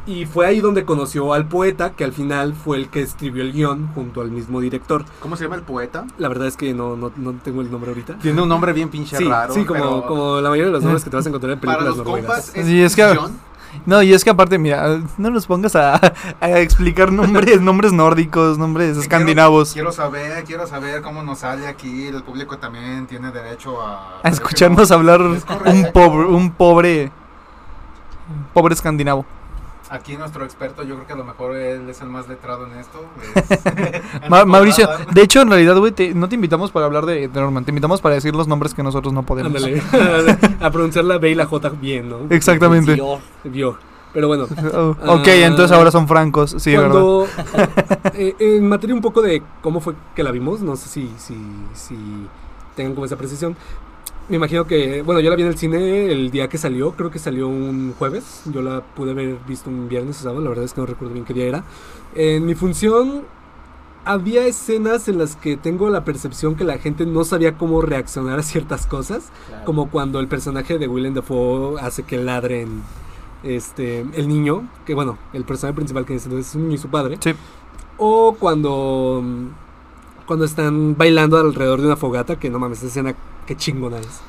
[SPEAKER 4] Y fue ahí donde conoció al poeta, que al final fue el que escribió el guion junto al mismo director.
[SPEAKER 2] ¿Cómo se llama el poeta?
[SPEAKER 4] La verdad es que no, no, no tengo el nombre ahorita.
[SPEAKER 2] Tiene un nombre bien pinche
[SPEAKER 4] Sí,
[SPEAKER 2] raro.
[SPEAKER 4] sí como,
[SPEAKER 2] pero
[SPEAKER 4] como la mayoría de los nombres que te vas a encontrar en
[SPEAKER 2] para
[SPEAKER 4] películas
[SPEAKER 2] los
[SPEAKER 4] noruegas.
[SPEAKER 2] compas es,
[SPEAKER 1] Sí, es que-
[SPEAKER 2] John.
[SPEAKER 1] No, y es que aparte, mira, no nos pongas a, a explicar nombres, nombres nórdicos, nombres escandinavos.
[SPEAKER 2] Quiero, quiero saber, quiero saber cómo nos sale aquí. El público también tiene derecho a...
[SPEAKER 1] A escucharnos hablar
[SPEAKER 2] Es
[SPEAKER 1] un pobre, un pobre, un pobre escandinavo.
[SPEAKER 2] Aquí nuestro experto, yo creo que a lo mejor él es el más letrado en esto. es- en
[SPEAKER 1] Ma- Mauricio, de hecho, en realidad, güey, te- no te invitamos para hablar de, de Norman, te invitamos para decir los nombres que nosotros no podemos.
[SPEAKER 4] Ándale, a pronunciar la B y la J bien, ¿no?
[SPEAKER 1] Exactamente.
[SPEAKER 3] Dios.
[SPEAKER 4] Bjork. Pero bueno,
[SPEAKER 1] Oh, ok,
[SPEAKER 4] Ah.
[SPEAKER 1] entonces ahora son francos, sí, ¿verdad?
[SPEAKER 4] Cuando, eh, en materia un poco de cómo fue que la vimos, no sé si, si, si tengan como esa precisión. Me imagino que, bueno, yo la vi en el cine el día que salió, creo que salió un jueves. Yo la pude haber visto un viernes o sábado, la verdad es que no recuerdo bien qué día era. En mi función había escenas en las que tengo la percepción que la gente no sabía cómo reaccionar a ciertas cosas.
[SPEAKER 3] Claro.
[SPEAKER 4] Como cuando el personaje de Willem Dafoe hace que ladren este, el niño, que bueno, el personaje principal que es entonces es un niño y su padre.
[SPEAKER 1] Sí.
[SPEAKER 4] O cuando, mm, cuando están bailando alrededor de una fogata, que no mames, esa escena que chingona es.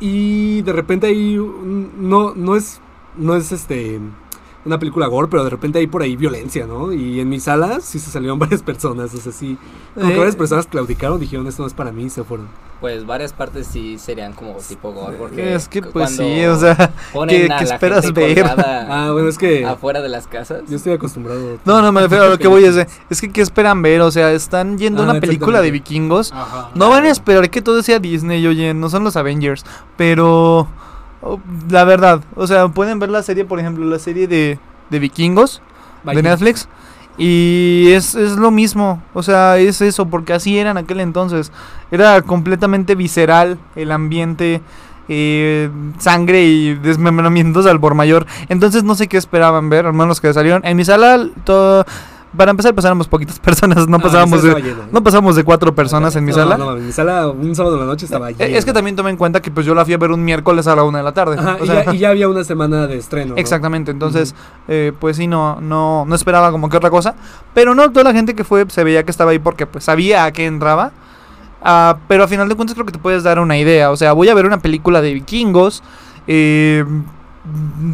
[SPEAKER 4] Y de repente ahí no, no es, no es este una película gore, pero de repente hay por ahí violencia, ¿no? Y en mi sala sí se salieron varias personas, o sea, sí, como que
[SPEAKER 1] Eh,
[SPEAKER 4] varias personas claudicaron, dijeron esto no es para mí y se fueron.
[SPEAKER 3] Pues varias partes sí serían como tipo gore. Porque
[SPEAKER 1] Es que pues
[SPEAKER 3] cuando
[SPEAKER 1] sí, o sea,
[SPEAKER 3] ponen
[SPEAKER 1] ¿qué-
[SPEAKER 3] a
[SPEAKER 1] qué
[SPEAKER 3] la
[SPEAKER 1] esperas
[SPEAKER 3] gente
[SPEAKER 1] ver?
[SPEAKER 4] Ah, bueno, es que
[SPEAKER 3] afuera de las casas.
[SPEAKER 4] yo estoy acostumbrado.
[SPEAKER 1] no, no, me refiero a lo que voy es de, es que ¿qué esperan ver? O sea, están yendo a
[SPEAKER 4] Ah,
[SPEAKER 1] una película de vikingos,
[SPEAKER 2] Ajá.
[SPEAKER 1] no van a esperar que todo sea Disney, oye, no son los Avengers, pero oh, la verdad, o sea, pueden ver la serie, por ejemplo, la serie de, de vikingos de. Netflix. Y es, es lo mismo, o sea, es eso, porque así era en aquel entonces. Era completamente visceral el ambiente, eh, sangre y desmembramientos al por mayor. Entonces no sé qué esperaban ver, al menos que salieron. En mi sala, todo, para empezar, pasábamos poquitas personas, no
[SPEAKER 4] Ah,
[SPEAKER 1] pasábamos de, no pasamos de cuatro personas en mi
[SPEAKER 4] No,
[SPEAKER 1] sala.
[SPEAKER 4] No, en mi sala, un sábado en la noche estaba.
[SPEAKER 1] Eh, Es que también tomen en cuenta que pues yo la fui a ver un miércoles a la una de la tarde.
[SPEAKER 4] Ajá,
[SPEAKER 1] o
[SPEAKER 4] y,
[SPEAKER 1] sea,
[SPEAKER 4] ya, y ya había una semana de estreno. ¿no?
[SPEAKER 1] Exactamente, entonces, eh, pues sí, no, no, no esperaba como que otra cosa. Pero no, toda la gente que fue se veía que estaba ahí porque pues sabía a qué entraba. Ah, pero a final de cuentas creo que te puedes dar una idea. O sea, voy a ver una película de vikingos. eh,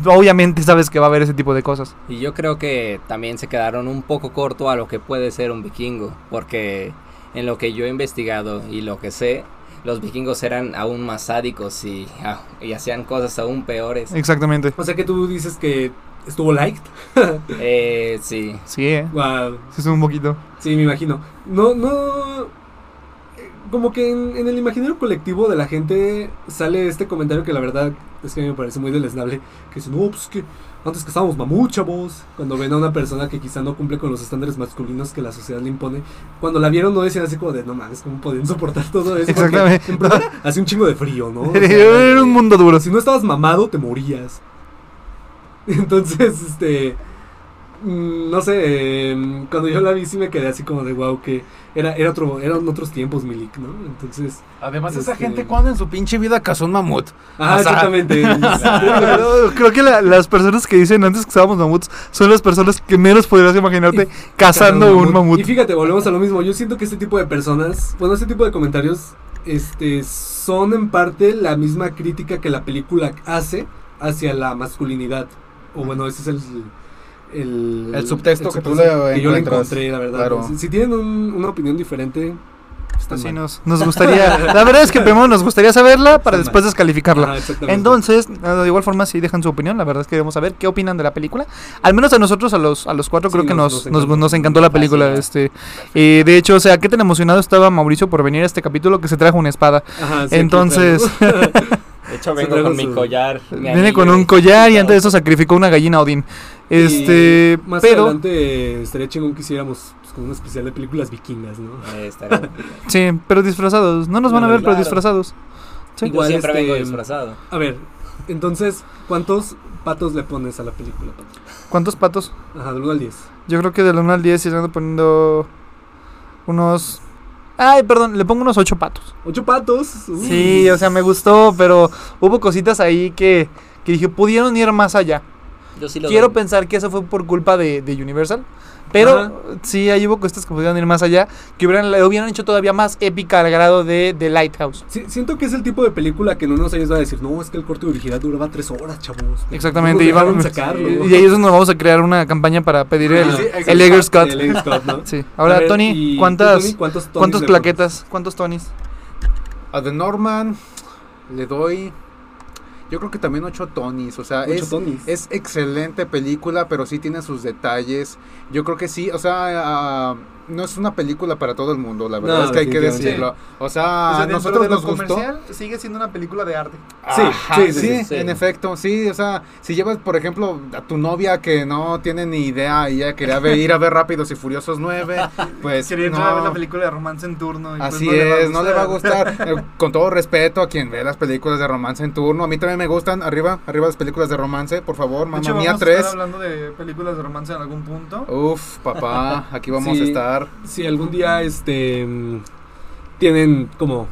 [SPEAKER 1] obviamente sabes que va a haber ese tipo de cosas.
[SPEAKER 3] Y yo creo que también se quedaron un poco corto a lo que puede ser un vikingo, porque en lo que yo he investigado y lo que sé, los vikingos eran aún más sádicos y, ah, y hacían cosas aún peores.
[SPEAKER 1] Exactamente.
[SPEAKER 4] O sea que tú dices que estuvo liked.
[SPEAKER 3] Eh, sí,
[SPEAKER 1] Sí, eh.
[SPEAKER 4] Wow.
[SPEAKER 1] Sí, es un poquito.
[SPEAKER 4] Sí, me imagino. No, no. Como que en, en el imaginario colectivo de la gente sale este comentario que la verdad es que a mí me parece muy deleznable. Que dice, no, pues que antes que estábamos mamut, chavos. Cuando ven a una persona que quizá no cumple con los estándares masculinos que la sociedad le impone. Cuando la vieron no decían así como de, no mames, ¿cómo podían soportar todo eso? Porque
[SPEAKER 1] Exactamente.
[SPEAKER 4] en primera, hace un chingo de frío, ¿no? O sea,
[SPEAKER 1] Era un mundo duro.
[SPEAKER 4] si no estabas mamado, te morías. Entonces, este. Mm, No sé, eh, cuando yo la vi sí me quedé así como de wow, que era, era otro, eran otros tiempos, Milik, ¿no? Entonces.
[SPEAKER 2] Además, esa
[SPEAKER 4] Este-
[SPEAKER 2] gente, ¿cuándo en su pinche vida cazó un mamut?
[SPEAKER 4] Ah,
[SPEAKER 2] O sea,
[SPEAKER 4] exactamente.
[SPEAKER 1] Creo que la- las personas que dicen antes que estábamos mamuts son las personas que menos podrías imaginarte cazando un mamut.
[SPEAKER 4] Y fíjate, volvemos a lo mismo. Yo siento que este tipo de personas, bueno, este tipo de comentarios, este, son en parte la misma crítica que la película hace hacia la masculinidad. O bueno, ese es el. El,
[SPEAKER 2] El subtexto que tú le
[SPEAKER 4] que yo le encontré, la verdad.
[SPEAKER 2] Claro.
[SPEAKER 4] Si, si tienen un- una opinión diferente,
[SPEAKER 1] Pues sí, nos, nos gustaría. La verdad es que primero nos gustaría saberla para después
[SPEAKER 4] mal.
[SPEAKER 1] descalificarla.
[SPEAKER 4] Exactamente.
[SPEAKER 1] Entonces, de igual forma, si dejan su opinión, la verdad es que queremos saber qué opinan de la película. Al menos a nosotros, a los, a los cuatro,
[SPEAKER 4] Sí,
[SPEAKER 1] creo que
[SPEAKER 4] nos-
[SPEAKER 1] nos,
[SPEAKER 4] nos
[SPEAKER 1] nos,
[SPEAKER 4] encantó.
[SPEAKER 1] nos encantó la película.
[SPEAKER 3] Así
[SPEAKER 1] este eh, De hecho, o sea, qué tan emocionado estaba Mauricio por venir a este capítulo que se trajo una espada.
[SPEAKER 4] Ajá, sí,
[SPEAKER 1] Entonces,
[SPEAKER 3] de hecho vengo con mi collar.
[SPEAKER 1] viene con un collar y antes de eso sacrificó una gallina a Odín. Este,
[SPEAKER 4] Y más
[SPEAKER 1] pero
[SPEAKER 4] adelante eh, estaría chingón que hiciéramos pues, como un especial de películas vikingas, ¿no?
[SPEAKER 3] Eh, estaría-
[SPEAKER 1] sí, pero disfrazados. No nos van a ver, pero disfrazados. Sí.
[SPEAKER 3] Yo
[SPEAKER 4] Igual,
[SPEAKER 3] siempre
[SPEAKER 4] este,
[SPEAKER 3] vengo disfrazado.
[SPEAKER 4] A ver, entonces, ¿cuántos patos le pones a la película? Pato?
[SPEAKER 1] ¿Cuántos patos?
[SPEAKER 4] Ajá, del 1 al 10.
[SPEAKER 1] Yo creo que del 1 al 10 se ando poniendo unos... Ay, perdón, le pongo unos 8 patos.
[SPEAKER 4] ¿Ocho patos? Uy.
[SPEAKER 1] Sí, o sea, me gustó, pero hubo cositas ahí que, que dije, pudieron ir más allá.
[SPEAKER 3] Yo sí lo
[SPEAKER 1] Quiero
[SPEAKER 3] doy.
[SPEAKER 1] pensar que eso fue por culpa de, de Universal. Pero
[SPEAKER 4] Ajá.
[SPEAKER 1] sí, ahí hubo cositas que pudieron ir más allá, que hubieran, hubieran hecho todavía más épica al grado de, de Lighthouse.
[SPEAKER 4] Sí, siento que es el tipo de película que en unos años va a decir, no, es que el corte original duraba tres horas, chavos.
[SPEAKER 1] Exactamente,
[SPEAKER 4] y
[SPEAKER 1] vamos-
[SPEAKER 4] a sacarlo.
[SPEAKER 1] y ahí es donde vamos a crear una campaña para pedir el,
[SPEAKER 4] Ajá,
[SPEAKER 2] sí,
[SPEAKER 1] el Eggers Scott.
[SPEAKER 4] El Scott, ¿no?
[SPEAKER 1] Sí. Ahora,
[SPEAKER 4] ver,
[SPEAKER 1] Tony,
[SPEAKER 4] ¿y tú,
[SPEAKER 1] ¿cuántas,
[SPEAKER 4] Tony, ¿cuántos
[SPEAKER 1] ¿cuántos
[SPEAKER 4] le
[SPEAKER 1] claquetas? ¿Cuántos Tonys?
[SPEAKER 2] A The Norman le doy. Yo creo que también 8 Tonys. O sea,
[SPEAKER 4] Ocho
[SPEAKER 2] es, es excelente película, pero sí tiene sus detalles. Yo creo que sí, o sea, no es una película para todo el mundo, la verdad
[SPEAKER 4] No,
[SPEAKER 2] es que hay que decirlo. O sea, a nosotros nos gustó.
[SPEAKER 1] sigue siendo una película de arte.
[SPEAKER 4] Sí,
[SPEAKER 2] Ajá,
[SPEAKER 4] sí,
[SPEAKER 2] sí,
[SPEAKER 4] sí,
[SPEAKER 3] sí.
[SPEAKER 2] en efecto, sí, o sea, si llevas, por ejemplo, a tu novia que no tiene ni idea y ella quería ver- ir a ver Rápidos y Furiosos 9, pues no.
[SPEAKER 1] película de romance en turno. pues
[SPEAKER 2] Así es, no le va a gustar. Eh, con todo respeto a quien ve las películas de romance en turno, a mí también me gustan. Arriba, arriba las películas de romance, por favor, mamá mía 3.
[SPEAKER 1] hablando de películas de romance en algún punto.
[SPEAKER 2] Uf, papá, aquí vamos
[SPEAKER 4] Sí.
[SPEAKER 2] a estar.
[SPEAKER 4] Si algún día este tienen como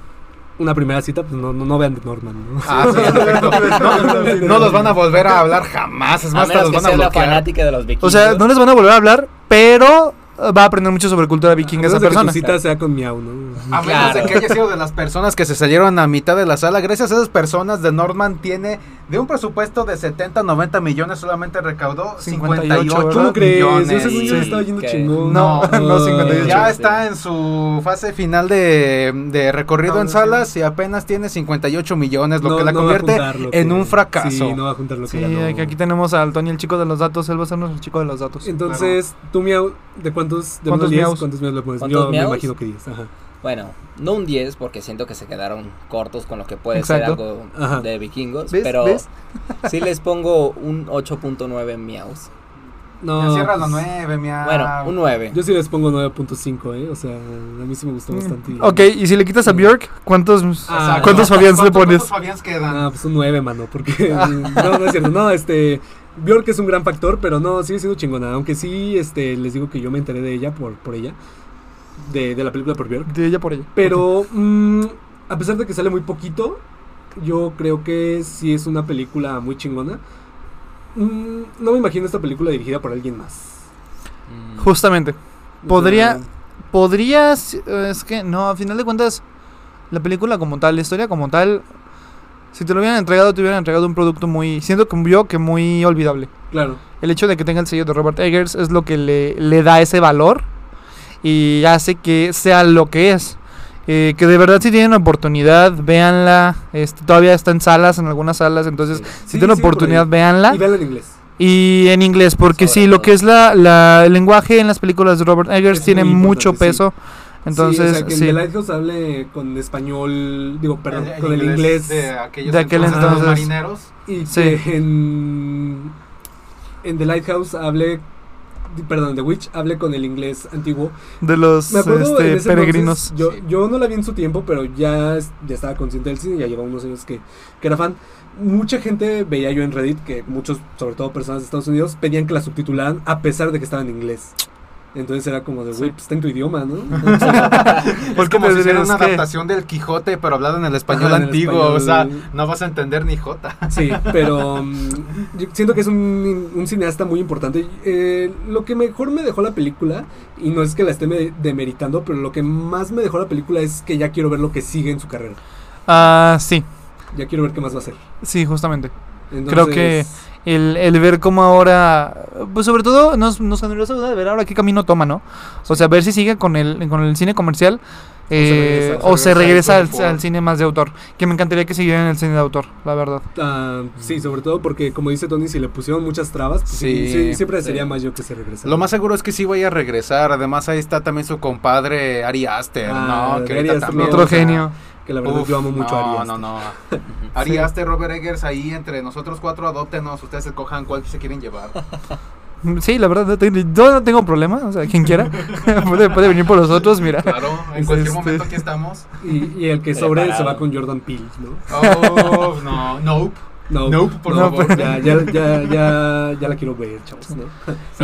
[SPEAKER 4] una primera cita, pues no, no, no vean The Norman, ¿no?
[SPEAKER 2] Ah, sí. No, no los van a volver a hablar jamás, es
[SPEAKER 3] A
[SPEAKER 2] más, hasta
[SPEAKER 3] menos
[SPEAKER 2] los
[SPEAKER 3] que
[SPEAKER 2] van a
[SPEAKER 3] sea la
[SPEAKER 2] bloquear.
[SPEAKER 3] fanática de los vikingos.
[SPEAKER 1] O sea, no les van a volver a hablar, pero va a aprender mucho sobre cultura vikinga
[SPEAKER 4] A
[SPEAKER 1] esa
[SPEAKER 4] menos de que
[SPEAKER 1] persona.
[SPEAKER 4] tu cita sea con Miau, ¿no?
[SPEAKER 2] A menos de que haya sido de las personas que se salieron a mitad de la sala. Gracias a esas personas, de Norman tiene de un presupuesto de 70, 90 millones, solamente recaudó
[SPEAKER 1] 58,
[SPEAKER 2] 58,
[SPEAKER 1] ¿verdad?
[SPEAKER 4] ¿Cómo crees?
[SPEAKER 2] millones.
[SPEAKER 4] Ese niño le
[SPEAKER 3] Sí,
[SPEAKER 4] estaba yendo
[SPEAKER 3] que-
[SPEAKER 4] chingón.
[SPEAKER 1] No, no, 58.
[SPEAKER 2] Ya
[SPEAKER 3] Sí.
[SPEAKER 2] está en su fase final de, de recorrido
[SPEAKER 1] No,
[SPEAKER 2] en
[SPEAKER 1] no,
[SPEAKER 2] salas y apenas tiene 58 millones, lo
[SPEAKER 4] No-
[SPEAKER 2] que la
[SPEAKER 4] no
[SPEAKER 2] convierte
[SPEAKER 4] lo
[SPEAKER 2] en
[SPEAKER 4] que-
[SPEAKER 2] un fracaso.
[SPEAKER 4] Sí, no va a juntar lo
[SPEAKER 1] Sí,
[SPEAKER 4] que
[SPEAKER 1] aquí, aquí tenemos al Tony, el chico de los datos. Él va a ser nuestro chico de los datos.
[SPEAKER 4] Entonces, tú, Miau, ¿de cuántos, de
[SPEAKER 1] ¿Cuántos miaus?
[SPEAKER 4] ¿Cuántos miaus le pones?
[SPEAKER 3] ¿Cuántos
[SPEAKER 4] Yo me
[SPEAKER 3] miaus?
[SPEAKER 4] imagino que 10. Ajá.
[SPEAKER 3] Bueno, no un 10 porque siento que se quedaron cortos con lo que puede ser algo
[SPEAKER 4] Ajá.
[SPEAKER 3] de vikingos,
[SPEAKER 1] ¿Ves?
[SPEAKER 3] pero
[SPEAKER 1] ¿Ves?
[SPEAKER 3] sí les pongo un 8.9 miaus.
[SPEAKER 4] No,
[SPEAKER 2] Ya cierra la
[SPEAKER 4] pues,
[SPEAKER 2] 9, mi
[SPEAKER 3] Bueno, un 9.
[SPEAKER 4] Yo sí les pongo 9.5, ¿eh? O sea, a mí sí me gustó bastante. y-
[SPEAKER 1] Ok, y si le quitas a Bjork, ¿cuántos,
[SPEAKER 4] Ah,
[SPEAKER 1] ¿cuántos Fabians le
[SPEAKER 2] ¿Cuántos-
[SPEAKER 1] pones?
[SPEAKER 2] ¿Cuántos Fabians quedan?
[SPEAKER 4] Ah, pues un 9, mano, porque... no, no es cierto. No, este... Bjork es un gran factor, pero no, sigue siendo chingona. Aunque sí, este, les digo que yo me enteré de ella por, por ella. De, de la película por Bjork.
[SPEAKER 1] De ella por ella.
[SPEAKER 4] Pero, mm, a pesar de que sale muy poquito, yo creo que sí es una película muy chingona. Mm, no me imagino esta película dirigida por alguien más.
[SPEAKER 3] Mm,
[SPEAKER 1] Justamente. Podría- Podrías. Es que no, a final de cuentas, la película como tal, la historia como tal. Si te lo hubieran entregado, te hubieran entregado un producto muy. Siento como yo que muy olvidable.
[SPEAKER 4] Claro.
[SPEAKER 1] El hecho de que tenga el sello de Robert Eggers es lo que le, le da ese valor y hace que sea lo que es. Eh, que de verdad si tienen oportunidad, véanla. Este, todavía está en salas, en algunas salas, entonces
[SPEAKER 4] Sí.
[SPEAKER 1] si
[SPEAKER 4] Sí,
[SPEAKER 1] tienen
[SPEAKER 4] sí, por
[SPEAKER 1] oportunidad, véanla.
[SPEAKER 4] Y véanla en inglés.
[SPEAKER 1] Y en inglés, porque
[SPEAKER 3] Sobre
[SPEAKER 1] sí, lo
[SPEAKER 3] todo.
[SPEAKER 1] que es la, la- el lenguaje en las películas de Robert Eggers
[SPEAKER 4] Es
[SPEAKER 1] tiene mucho
[SPEAKER 4] importante, sí.
[SPEAKER 1] peso. Entonces,
[SPEAKER 4] sí, o sea, que en
[SPEAKER 1] sí.
[SPEAKER 4] The Lighthouse hable con español, digo, perdón,
[SPEAKER 2] En- en
[SPEAKER 4] con el inglés.
[SPEAKER 2] de aquellos
[SPEAKER 1] De aquel
[SPEAKER 2] entonces, de los
[SPEAKER 1] entonces.
[SPEAKER 2] marineros.
[SPEAKER 4] Y
[SPEAKER 1] Sí.
[SPEAKER 4] que en, en The Lighthouse hable, perdón, The Witch hable con el inglés antiguo.
[SPEAKER 1] de los
[SPEAKER 4] Me acuerdo
[SPEAKER 1] este,
[SPEAKER 4] en ese
[SPEAKER 1] peregrinos.
[SPEAKER 4] entonces, yo, yo no la vi en su tiempo, pero ya, ya estaba consciente del cine, ya llevaba unos años que, que era fan. Mucha gente veía yo en Reddit que muchos, sobre todo personas de Estados Unidos, pedían que la subtitularan a pesar de que estaba en inglés. Entonces era como de, güey, pues está en tu idioma, ¿no? O sea,
[SPEAKER 2] Es como si hiciera una
[SPEAKER 1] que-
[SPEAKER 2] adaptación del Quijote, pero hablado en el español
[SPEAKER 4] Ajá, en el
[SPEAKER 2] antiguo. O sea, no vas a entender ni Jota.
[SPEAKER 4] Sí, pero mm, yo siento que es un, un cineasta muy importante. Eh, lo que mejor me dejó la película, y no es que la esté me- demeritando, pero lo que más me dejó la película es que ya quiero ver lo que sigue en su carrera.
[SPEAKER 1] Ah, sí,
[SPEAKER 4] Ya quiero ver qué más va a hacer.
[SPEAKER 1] sí, justamente.
[SPEAKER 4] Entonces,
[SPEAKER 1] Creo que el, el ver cómo ahora, pues sobre todo nos, nos generó esa duda de ver ahora qué camino toma, ¿no? O sea, ver si sigue con el, con el cine comercial eh,
[SPEAKER 4] regresa,
[SPEAKER 1] o
[SPEAKER 2] se
[SPEAKER 1] se
[SPEAKER 2] regresa
[SPEAKER 1] regresa
[SPEAKER 2] al
[SPEAKER 1] al, cine más de autor. Que me encantaría que siguiera en el cine de autor, la verdad.
[SPEAKER 4] ah, sí, sobre todo porque, como dice Tony, si le pusieron muchas trabas, pues sí,
[SPEAKER 2] Sí,
[SPEAKER 4] sí, siempre
[SPEAKER 3] sí.
[SPEAKER 4] sería más yo que se regresara.
[SPEAKER 2] Lo más seguro es que sí vaya a regresar. Además, ahí está también su compadre Ari Aster,
[SPEAKER 4] Ah,
[SPEAKER 2] ¿no? Que
[SPEAKER 4] Ari Aster,
[SPEAKER 2] también,
[SPEAKER 1] Otro
[SPEAKER 2] o sea,
[SPEAKER 1] genio.
[SPEAKER 4] Que la verdad
[SPEAKER 2] uf,
[SPEAKER 4] yo amo mucho
[SPEAKER 2] no,
[SPEAKER 4] a Ari Aster.
[SPEAKER 2] No, no, Ari Aster, Robert Eggers, ahí entre nosotros cuatro, adóptenos. Ustedes escojan cuál se quieren llevar.
[SPEAKER 1] Sí, la verdad, no tengo- yo no tengo problema, o sea, quien quiera puede, puede venir por nosotros, mira.
[SPEAKER 2] Claro, en cualquier
[SPEAKER 1] este-
[SPEAKER 2] momento aquí estamos.
[SPEAKER 4] Y, y el que sobre se va con Jordan Peele, ¿no?
[SPEAKER 2] Oh, no, nope.
[SPEAKER 4] No,
[SPEAKER 2] Nope, por
[SPEAKER 1] No,
[SPEAKER 2] favor.
[SPEAKER 1] pues-
[SPEAKER 4] ya, ya, ya, ya, ya la quiero ver, chavos, ¿no?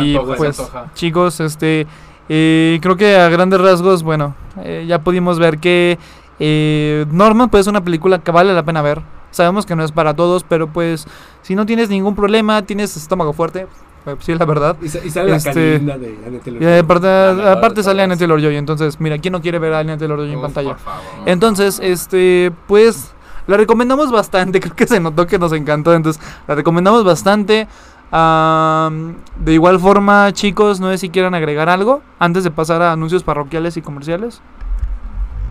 [SPEAKER 1] Y
[SPEAKER 2] antoja,
[SPEAKER 1] pues,
[SPEAKER 2] antoja.
[SPEAKER 1] chicos, este, eh, creo que a grandes rasgos, bueno, eh, ya pudimos ver que eh, Norman pues es una película que vale la pena ver. Sabemos que no es para todos, pero pues si no tienes ningún problema, tienes estómago fuerte, pues, sí, la verdad.
[SPEAKER 4] Y, sa- y sale
[SPEAKER 1] Este,
[SPEAKER 4] la carinda de Taylor.
[SPEAKER 1] Y aparte,
[SPEAKER 3] La
[SPEAKER 1] aparte sale
[SPEAKER 3] todas.
[SPEAKER 1] Annette Taylor-Joy, entonces, mira, ¿quién no quiere ver a Annette Taylor-Joy en
[SPEAKER 2] Uf,
[SPEAKER 1] pantalla?
[SPEAKER 2] por favor.
[SPEAKER 1] Entonces, este, pues, la recomendamos bastante. Creo que se notó que nos encantó. Entonces, la recomendamos bastante. De igual forma, chicos, no sé si quieran agregar algo antes de pasar a anuncios parroquiales y comerciales.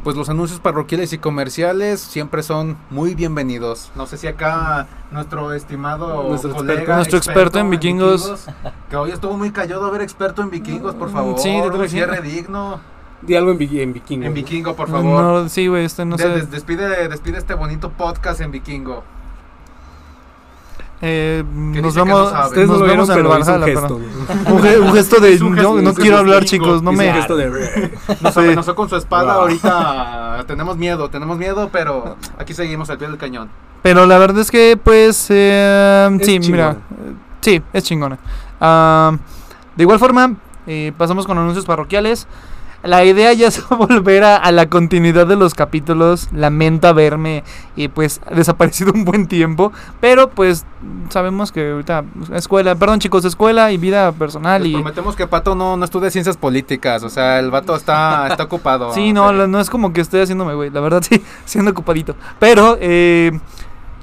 [SPEAKER 2] Pues los anuncios parroquiales y comerciales siempre son muy bienvenidos. No sé si acá nuestro estimado
[SPEAKER 4] Nuestro
[SPEAKER 2] colega,
[SPEAKER 4] experto-
[SPEAKER 1] Nuestro experto en vikingos.
[SPEAKER 2] que hoy estuvo muy callado a ver experto en vikingos, por
[SPEAKER 1] Mm,
[SPEAKER 2] favor.
[SPEAKER 1] sí, te
[SPEAKER 2] un cierre digno
[SPEAKER 4] Di algo en, vi- en vikingo.
[SPEAKER 2] en vikingo, por favor.
[SPEAKER 1] No, sí, güey, este no
[SPEAKER 2] De-
[SPEAKER 1] sé.
[SPEAKER 2] des- despide, despide este bonito podcast en vikingo.
[SPEAKER 1] Eh, nos
[SPEAKER 2] no
[SPEAKER 1] vamos.
[SPEAKER 4] Ustedes no
[SPEAKER 1] nos
[SPEAKER 4] lo vieron,
[SPEAKER 1] vemos en el
[SPEAKER 4] pero un
[SPEAKER 1] Valhalla.
[SPEAKER 4] gesto.
[SPEAKER 1] pero-
[SPEAKER 4] ¿no?
[SPEAKER 1] Un, ge- un gesto de
[SPEAKER 2] un
[SPEAKER 1] no,
[SPEAKER 2] gesto-
[SPEAKER 1] no
[SPEAKER 2] un
[SPEAKER 1] quiero hablar, chicos. No me.
[SPEAKER 4] gesto de...
[SPEAKER 2] Nos amenazó con su espada.
[SPEAKER 4] Wow.
[SPEAKER 2] Ahorita tenemos miedo, tenemos miedo, pero aquí seguimos al pie del cañón.
[SPEAKER 1] Pero la verdad es que, pues, eh,
[SPEAKER 4] Es
[SPEAKER 1] sí,
[SPEAKER 4] chingona.
[SPEAKER 1] mira, sí, es chingona. Ah, de igual forma, eh, pasamos con anuncios parroquiales. La idea ya es volver a, a la continuidad de los capítulos. Lamento haberme, eh, pues, desaparecido un buen tiempo. Pero, pues, sabemos que ahorita, pues, escuela, perdón chicos, escuela y vida personal
[SPEAKER 2] Les
[SPEAKER 1] y...
[SPEAKER 2] prometemos que Pato no, no estudia ciencias políticas. O sea, el vato está, está ocupado.
[SPEAKER 1] Sí, no, no es como que esté haciéndome, güey. La verdad, sí, siendo ocupadito. Pero eh,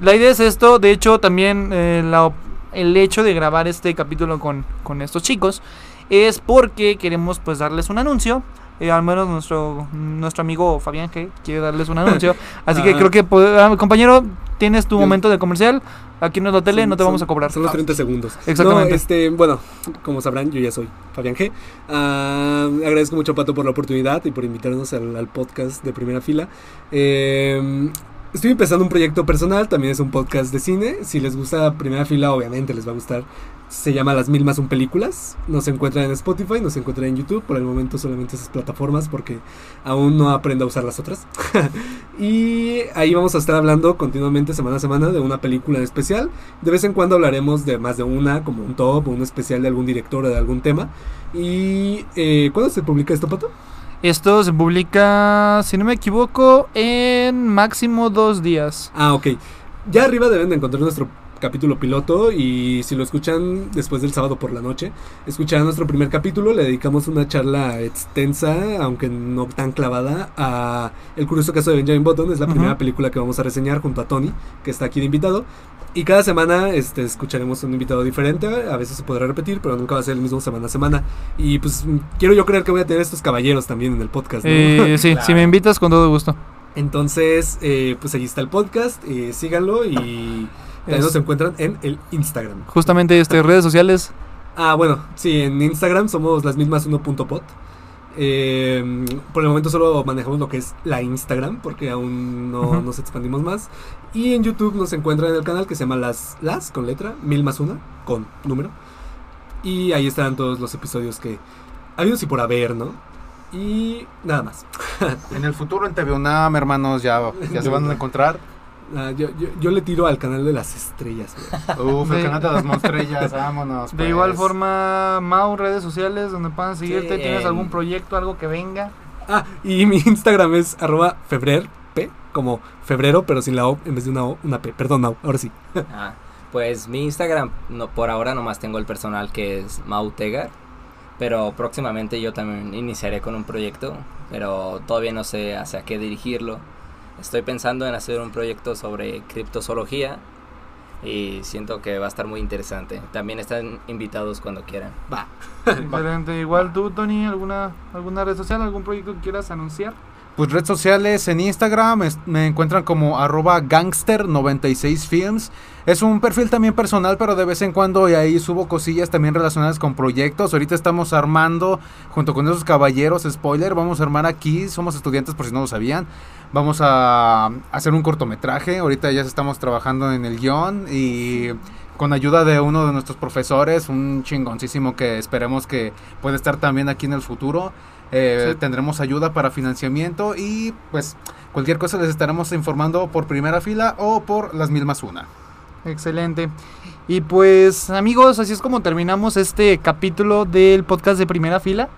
[SPEAKER 1] la idea es esto. De hecho, también eh, la el hecho de grabar este capítulo con, con estos chicos es porque queremos pues darles un anuncio. Eh, al menos nuestro, nuestro amigo Fabián G quiere darles un anuncio. Así que
[SPEAKER 4] Ah.
[SPEAKER 1] creo que, pod- ah, compañero, tienes tu momento de comercial. Aquí no es la tele,
[SPEAKER 4] Son-
[SPEAKER 1] no te vamos
[SPEAKER 4] son-
[SPEAKER 1] a cobrar.
[SPEAKER 4] Son los 30 segundos.
[SPEAKER 1] Exactamente.
[SPEAKER 4] No, este, bueno, como sabrán, yo ya soy Fabián G. Ah, agradezco mucho, Pato, por la oportunidad y por invitarnos al, al podcast de primera fila. Eh, estoy empezando un proyecto personal, también es un podcast de cine. Si les gusta primera fila, obviamente les va a gustar Se llama Las Mil Más Un Películas. Nos encuentran en Spotify, nos encuentran en YouTube. Por el momento solamente esas plataformas porque aún no aprendo a usar las otras. y ahí vamos a estar hablando continuamente semana a semana de una película en especial. De vez en cuando hablaremos de más de una, como un top o un especial de algún director o de algún tema. ¿Y eh, cuándo se publica esto, Pato?
[SPEAKER 1] Esto se publica, si no me equivoco, en máximo dos días.
[SPEAKER 4] Ah, ok. Ya arriba deben de encontrar nuestro capítulo piloto y si lo escuchan después del sábado por la noche, escucharán nuestro primer capítulo, le dedicamos una charla extensa, aunque no tan clavada, a El curioso caso de Benjamin Button, es la primera película que vamos a reseñar junto a Tony, que está aquí de invitado. Y cada semana este, escucharemos un invitado diferente, a veces se podrá repetir, pero nunca va a ser el mismo semana a semana. Y pues quiero yo creer que voy a tener estos caballeros también en el podcast. ¿no?
[SPEAKER 1] Eh, sí,
[SPEAKER 3] Claro.
[SPEAKER 1] si me invitas, con todo gusto.
[SPEAKER 4] Entonces, eh, pues ahí está el podcast, eh, síganlo y también
[SPEAKER 1] Es-
[SPEAKER 4] nos encuentran en el Instagram.
[SPEAKER 1] Justamente este, redes sociales.
[SPEAKER 4] Ah, bueno, sí, en Instagram somos las mismas 1.pot. Eh, por el momento solo manejamos lo que es la Instagram, porque aún no nos expandimos más. Y en YouTube nos encuentran en el canal que se llama Las, las con letra, mil más una, con número. Y ahí estarán todos los episodios que habidos y por haber, ¿no? Y nada más.
[SPEAKER 2] En el futuro en TV UNAM, hermanos, ya, ya se van a encontrar.
[SPEAKER 4] Ah, yo, yo- yo le tiro al canal de las estrellas. güey.
[SPEAKER 2] Uf, el
[SPEAKER 1] De-
[SPEAKER 2] canal de las monstrellas, vámonos.
[SPEAKER 1] De
[SPEAKER 2] pues.
[SPEAKER 1] igual forma, Mau, redes sociales donde puedan seguirte.
[SPEAKER 3] Sí,
[SPEAKER 1] ¿Tienes
[SPEAKER 3] en-
[SPEAKER 1] algún proyecto, algo que venga?
[SPEAKER 4] Ah, y mi Instagram es arroba febrer, P, como febrero, pero sin la O, en vez de una O, una P. Perdón, Mau, ahora sí.
[SPEAKER 3] Ah, pues mi Instagram, no, por ahora nomás tengo el personal que es Mautegar. Pero próximamente yo también iniciaré con un proyecto. Pero todavía no sé hacia qué dirigirlo. Estoy pensando en hacer un proyecto sobre criptozoología. Y siento que va a estar muy interesante. También están invitados cuando quieran.
[SPEAKER 4] Va.
[SPEAKER 1] Excelente. Igual tú, Tony, ¿alguna, alguna red social, algún proyecto que quieras anunciar?
[SPEAKER 2] Pues redes sociales en Instagram es- me encuentran como arroba gangster96films. Es un perfil también personal, pero de vez en cuando y ahí subo cosillas también relacionadas con proyectos. Ahorita estamos armando, junto con esos caballeros, spoiler, vamos a armar aquí, somos estudiantes por si no lo sabían. Vamos a hacer un cortometraje, ahorita ya estamos trabajando en el guion y con ayuda de uno de nuestros profesores, un chingoncísimo que esperemos que pueda estar también aquí en el futuro. Eh,
[SPEAKER 1] Sí.
[SPEAKER 2] Tendremos ayuda para financiamiento y pues cualquier cosa les estaremos informando por primera fila o por las mil más una.
[SPEAKER 1] Excelente. Y pues amigos, así es como terminamos este capítulo del podcast de primera fila.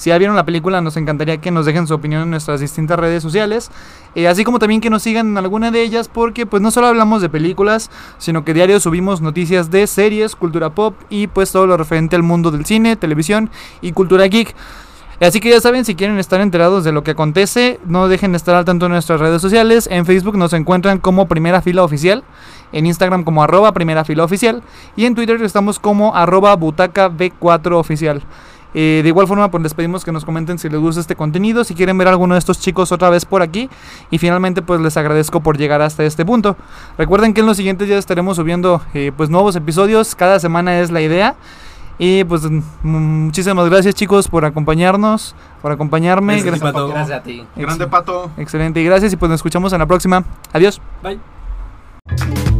[SPEAKER 1] Si ya vieron la película, nos encantaría que nos dejen su opinión en nuestras distintas redes sociales. eh, así como también que nos sigan en alguna de ellas, porque pues no solo hablamos de películas, sino que diario subimos noticias de series, cultura pop y pues todo lo referente al mundo del cine, televisión y cultura geek. Así que ya saben, si quieren estar enterados de lo que acontece, no dejen de estar al tanto en nuestras redes sociales. En Facebook nos encuentran como Primera Fila Oficial, en Instagram como arroba Primera Fila Oficial y en Twitter estamos como arroba Butaca B4 Oficial. Eh, de igual forma, pues les pedimos que nos comenten si les gusta este contenido, si quieren ver a alguno de estos chicos otra vez por aquí. Y finalmente, pues les agradezco por llegar hasta este punto. Recuerden que en los siguientes días estaremos subiendo eh, pues nuevos episodios. Cada semana es la idea. Y pues muchísimas gracias chicos por acompañarnos, por acompañarme.
[SPEAKER 4] Gracias, Pato.
[SPEAKER 3] Gracias a ti.
[SPEAKER 2] Grande pato.
[SPEAKER 1] Excelente, y gracias y pues nos escuchamos en la próxima. Adiós.
[SPEAKER 4] Bye.